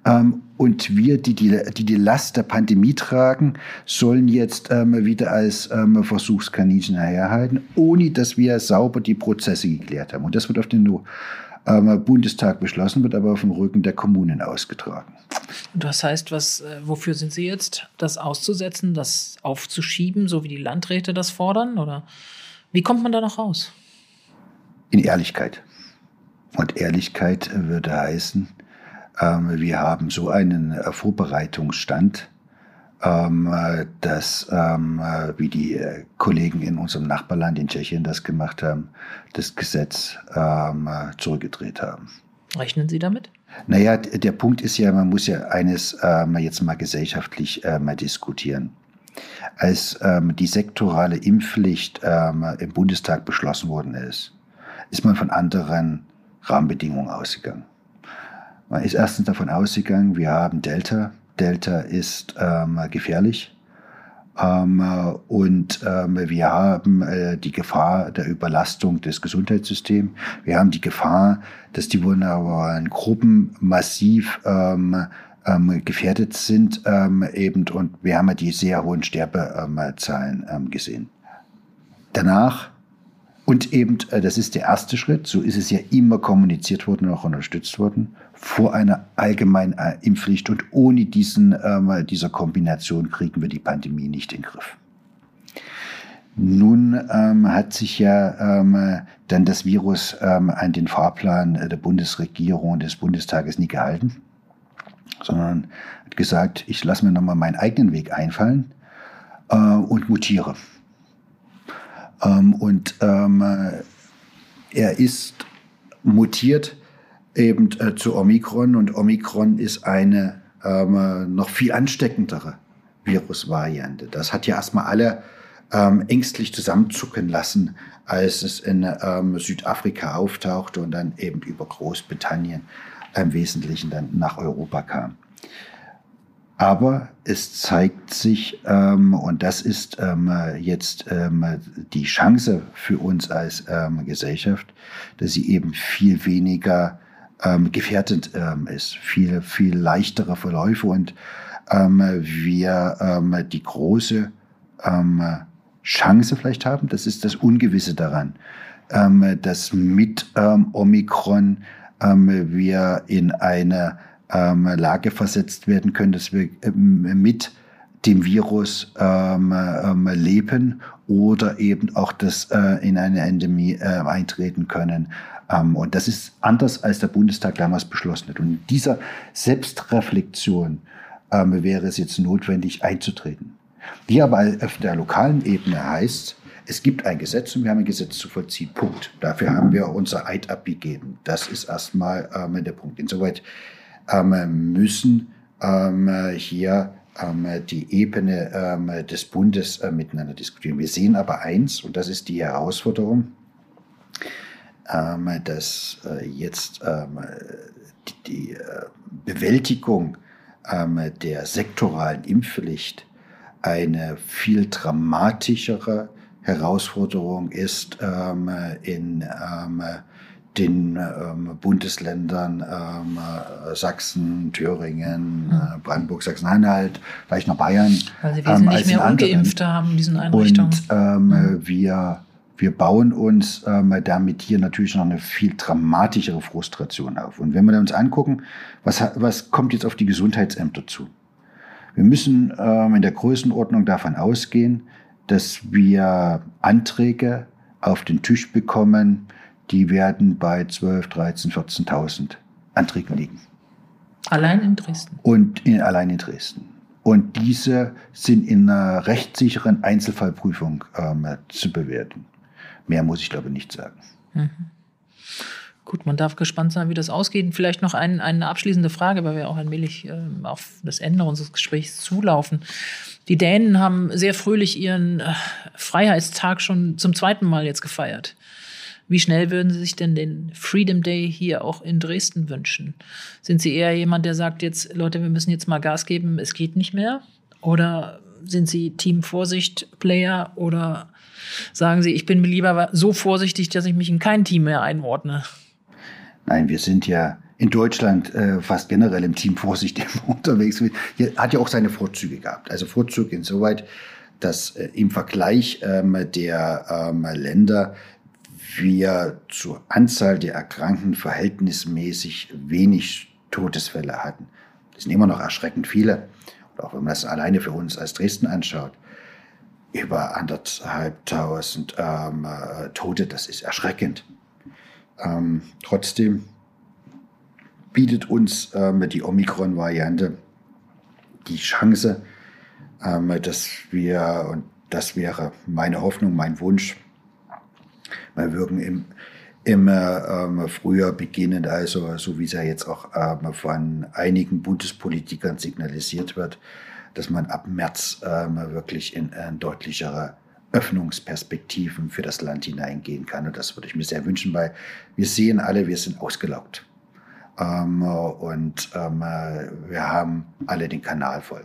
Ähm, und wir, die die, die die Last der Pandemie tragen, sollen jetzt ähm, wieder als ähm, Versuchskaninchen herhalten, ohne dass wir sauber die Prozesse geklärt haben. Und das wird auf den ähm, Bundestag beschlossen, wird aber auf dem Rücken der Kommunen ausgetragen. Das heißt, was, äh, wofür sind Sie jetzt, das auszusetzen, das aufzuschieben, so wie die Landräte das fordern? Oder wie kommt man da noch raus? In Ehrlichkeit. Und Ehrlichkeit würde heißen, ähm, wir haben so einen äh, Vorbereitungsstand, ähm, dass, ähm, wie die äh, Kollegen in unserem Nachbarland in Tschechien das gemacht haben, das Gesetz ähm, zurückgedreht haben. Rechnen Sie damit? Naja, der Punkt ist ja, man muss ja eines ähm, jetzt mal gesellschaftlich äh, mal diskutieren. Als ähm, die sektorale Impfpflicht ähm, im Bundestag beschlossen worden ist, ist man von anderen Rahmenbedingungen ausgegangen. Man ist erstens davon ausgegangen, wir haben Delta, Delta ist ähm, gefährlich. Ähm, und ähm, wir haben äh, die Gefahr der Überlastung des Gesundheitssystems. Wir haben die Gefahr, dass die vulnerablen Gruppen massiv ähm, ähm, gefährdet sind ähm, eben und wir haben ja die sehr hohen Sterbezahlen ähm, gesehen. Danach und eben, äh, das ist der erste Schritt, so ist es ja immer kommuniziert worden und auch unterstützt worden, vor einer allgemeinen äh, Impfpflicht. Und ohne diesen, ähm, dieser Kombination kriegen wir die Pandemie nicht in den Griff. Nun ähm, hat sich ja ähm, dann das Virus ähm, an den Fahrplan der Bundesregierung und des Bundestages nie gehalten, sondern hat gesagt, ich lasse mir nochmal meinen eigenen Weg einfallen äh, und mutiere. Ähm, und ähm, er ist mutiert eben äh, zu Omikron und Omikron ist eine ähm, noch viel ansteckendere Virusvariante. Das hat ja erstmal alle ähm, ängstlich zusammenzucken lassen, als es in ähm, Südafrika auftauchte und dann eben über Großbritannien im Wesentlichen dann nach Europa kam. Aber es zeigt sich, ähm, und das ist ähm, jetzt ähm, die Chance für uns als ähm, Gesellschaft, dass sie eben viel weniger ähm, gefährdet ähm, ist, viel, viel leichtere Verläufe und wir die große Chance vielleicht haben, das ist das Ungewisse daran, dass mit Omikron wir in eine ähm, Lage versetzt werden können, dass wir ähm, mit dem Virus ähm, ähm, leben oder eben auch das äh, in eine Endemie äh, eintreten können. Ähm, und das ist anders, als der Bundestag damals beschlossen hat. Und in dieser Selbstreflexion ähm, wäre es jetzt notwendig einzutreten. Die aber auf der lokalen Ebene heißt, es gibt ein Gesetz und wir haben ein Gesetz zu vollziehen. Punkt. Dafür haben wir unser Eid abgegeben. Das ist erstmal ähm, der Punkt. Insoweit müssen ähm, hier ähm, die Ebene des Bundes äh, miteinander diskutieren. Wir sehen aber eins, und das ist die Herausforderung, dass äh, jetzt die äh, Bewältigung ähm, der sektoralen Impfpflicht eine viel dramatischere Herausforderung ist ähm, in ähm, den ähm, Bundesländern ähm, Sachsen, Thüringen, hm. Brandenburg, Sachsen-Anhalt, vielleicht noch Bayern. Weil sie wesentlich ähm, mehr Ungeimpfte haben in diesen Einrichtungen. Und ähm, hm. wir, wir bauen uns ähm, damit hier natürlich noch eine viel dramatischere Frustration auf. Und wenn wir uns angucken, was, was kommt jetzt auf die Gesundheitsämter zu? Wir müssen ähm, in der Größenordnung davon ausgehen, dass wir Anträge auf den Tisch bekommen, die werden bei 12, 13, 14.000 Anträgen liegen. Allein in Dresden? Und in, allein in Dresden. Und diese sind in einer rechtssicheren Einzelfallprüfung ähm, zu bewerten. Mehr muss ich, glaube ich, nicht sagen. Mhm. Gut, man darf gespannt sein, wie das ausgeht. Vielleicht noch ein, eine abschließende Frage, weil wir auch allmählich äh, auf das Ende unseres Gesprächs zulaufen. Die Dänen haben sehr fröhlich ihren äh, Freiheitstag schon zum zweiten Mal jetzt gefeiert. Wie schnell würden Sie sich denn den Freedom Day hier auch in Dresden wünschen? Sind Sie eher jemand, der sagt jetzt, Leute, wir müssen jetzt mal Gas geben, es geht nicht mehr? Oder sind Sie Team Vorsicht Player oder sagen Sie, ich bin mir lieber so vorsichtig, dass ich mich in kein Team mehr einordne? Nein, wir sind ja in Deutschland äh, fast generell im Team Vorsicht [LAUGHS] unterwegs. Hat ja auch seine Vorzüge gehabt. Also Vorzug insoweit, dass äh, im Vergleich ähm, der ähm, Länder wir zur Anzahl der Erkrankten verhältnismäßig wenig Todesfälle hatten. Das sind immer noch erschreckend viele. Und auch wenn man das alleine für uns als Dresden anschaut, über anderthalbtausend ähm, äh, Tote, das ist erschreckend. Ähm, trotzdem bietet uns ähm, die Omikron-Variante die Chance, ähm, dass wir, und das wäre meine Hoffnung, mein Wunsch, wir würden im, im ähm, Frühjahr beginnen, also so wie es ja jetzt auch ähm, von einigen Bundespolitikern signalisiert wird, dass man ab März ähm, wirklich in äh, deutlichere Öffnungsperspektiven für das Land hineingehen kann. Und das würde ich mir sehr wünschen, weil wir sehen alle, wir sind ausgelaugt. Ähm, und ähm, wir haben alle den Kanal voll.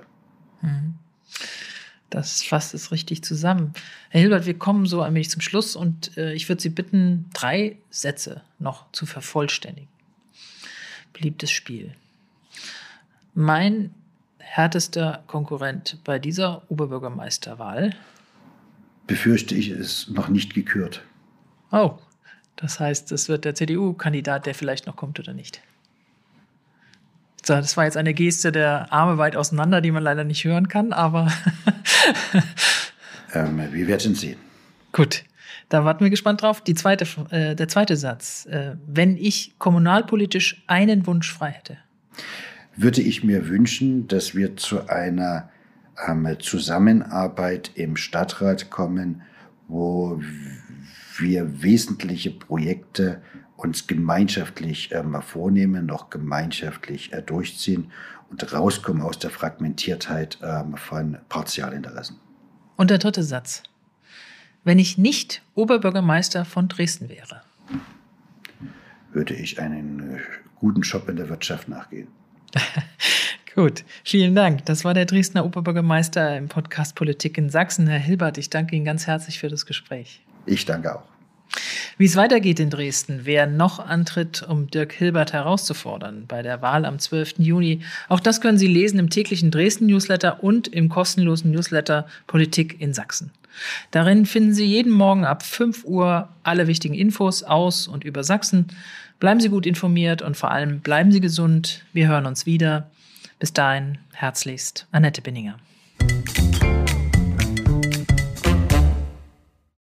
Mhm. Das fasst es richtig zusammen. Herr Hilbert, wir kommen so ein wenig zum Schluss und äh, ich würde Sie bitten, drei Sätze noch zu vervollständigen. Beliebtes Spiel. Mein härtester Konkurrent bei dieser Oberbürgermeisterwahl? Befürchte ich, ist noch nicht gekürt. Oh, das heißt, es wird der CDU-Kandidat, der vielleicht noch kommt oder nicht? Das war jetzt eine Geste der Arme weit auseinander, die man leider nicht hören kann, aber. [LAUGHS] ähm, wir werden sehen. Gut, da warten wir gespannt drauf. Die zweite, äh, der zweite Satz. Äh, wenn ich kommunalpolitisch einen Wunsch frei hätte. Würde ich mir wünschen, dass wir zu einer ähm, Zusammenarbeit im Stadtrat kommen, wo wir wesentliche Projekte uns gemeinschaftlich äh, mal vornehmen, noch gemeinschaftlich äh, durchziehen und rauskommen aus der Fragmentiertheit äh, von Partialinteressen. Und der dritte Satz. Wenn ich nicht Oberbürgermeister von Dresden wäre, würde ich einen äh, guten Job in der Wirtschaft nachgehen. [LAUGHS] Gut, vielen Dank. Das war der Dresdner Oberbürgermeister im Podcast Politik in Sachsen, Herr Hilbert. Ich danke Ihnen ganz herzlich für das Gespräch. Ich danke auch. Wie es weitergeht in Dresden, wer noch antritt, um Dirk Hilbert herauszufordern bei der Wahl am 12. Juni, auch das können Sie lesen im täglichen Dresden-Newsletter und im kostenlosen Newsletter Politik in Sachsen. Darin finden Sie jeden Morgen ab 5 Uhr alle wichtigen Infos aus und über Sachsen. Bleiben Sie gut informiert und vor allem bleiben Sie gesund. Wir hören uns wieder. Bis dahin, herzlichst, Annette Binninger.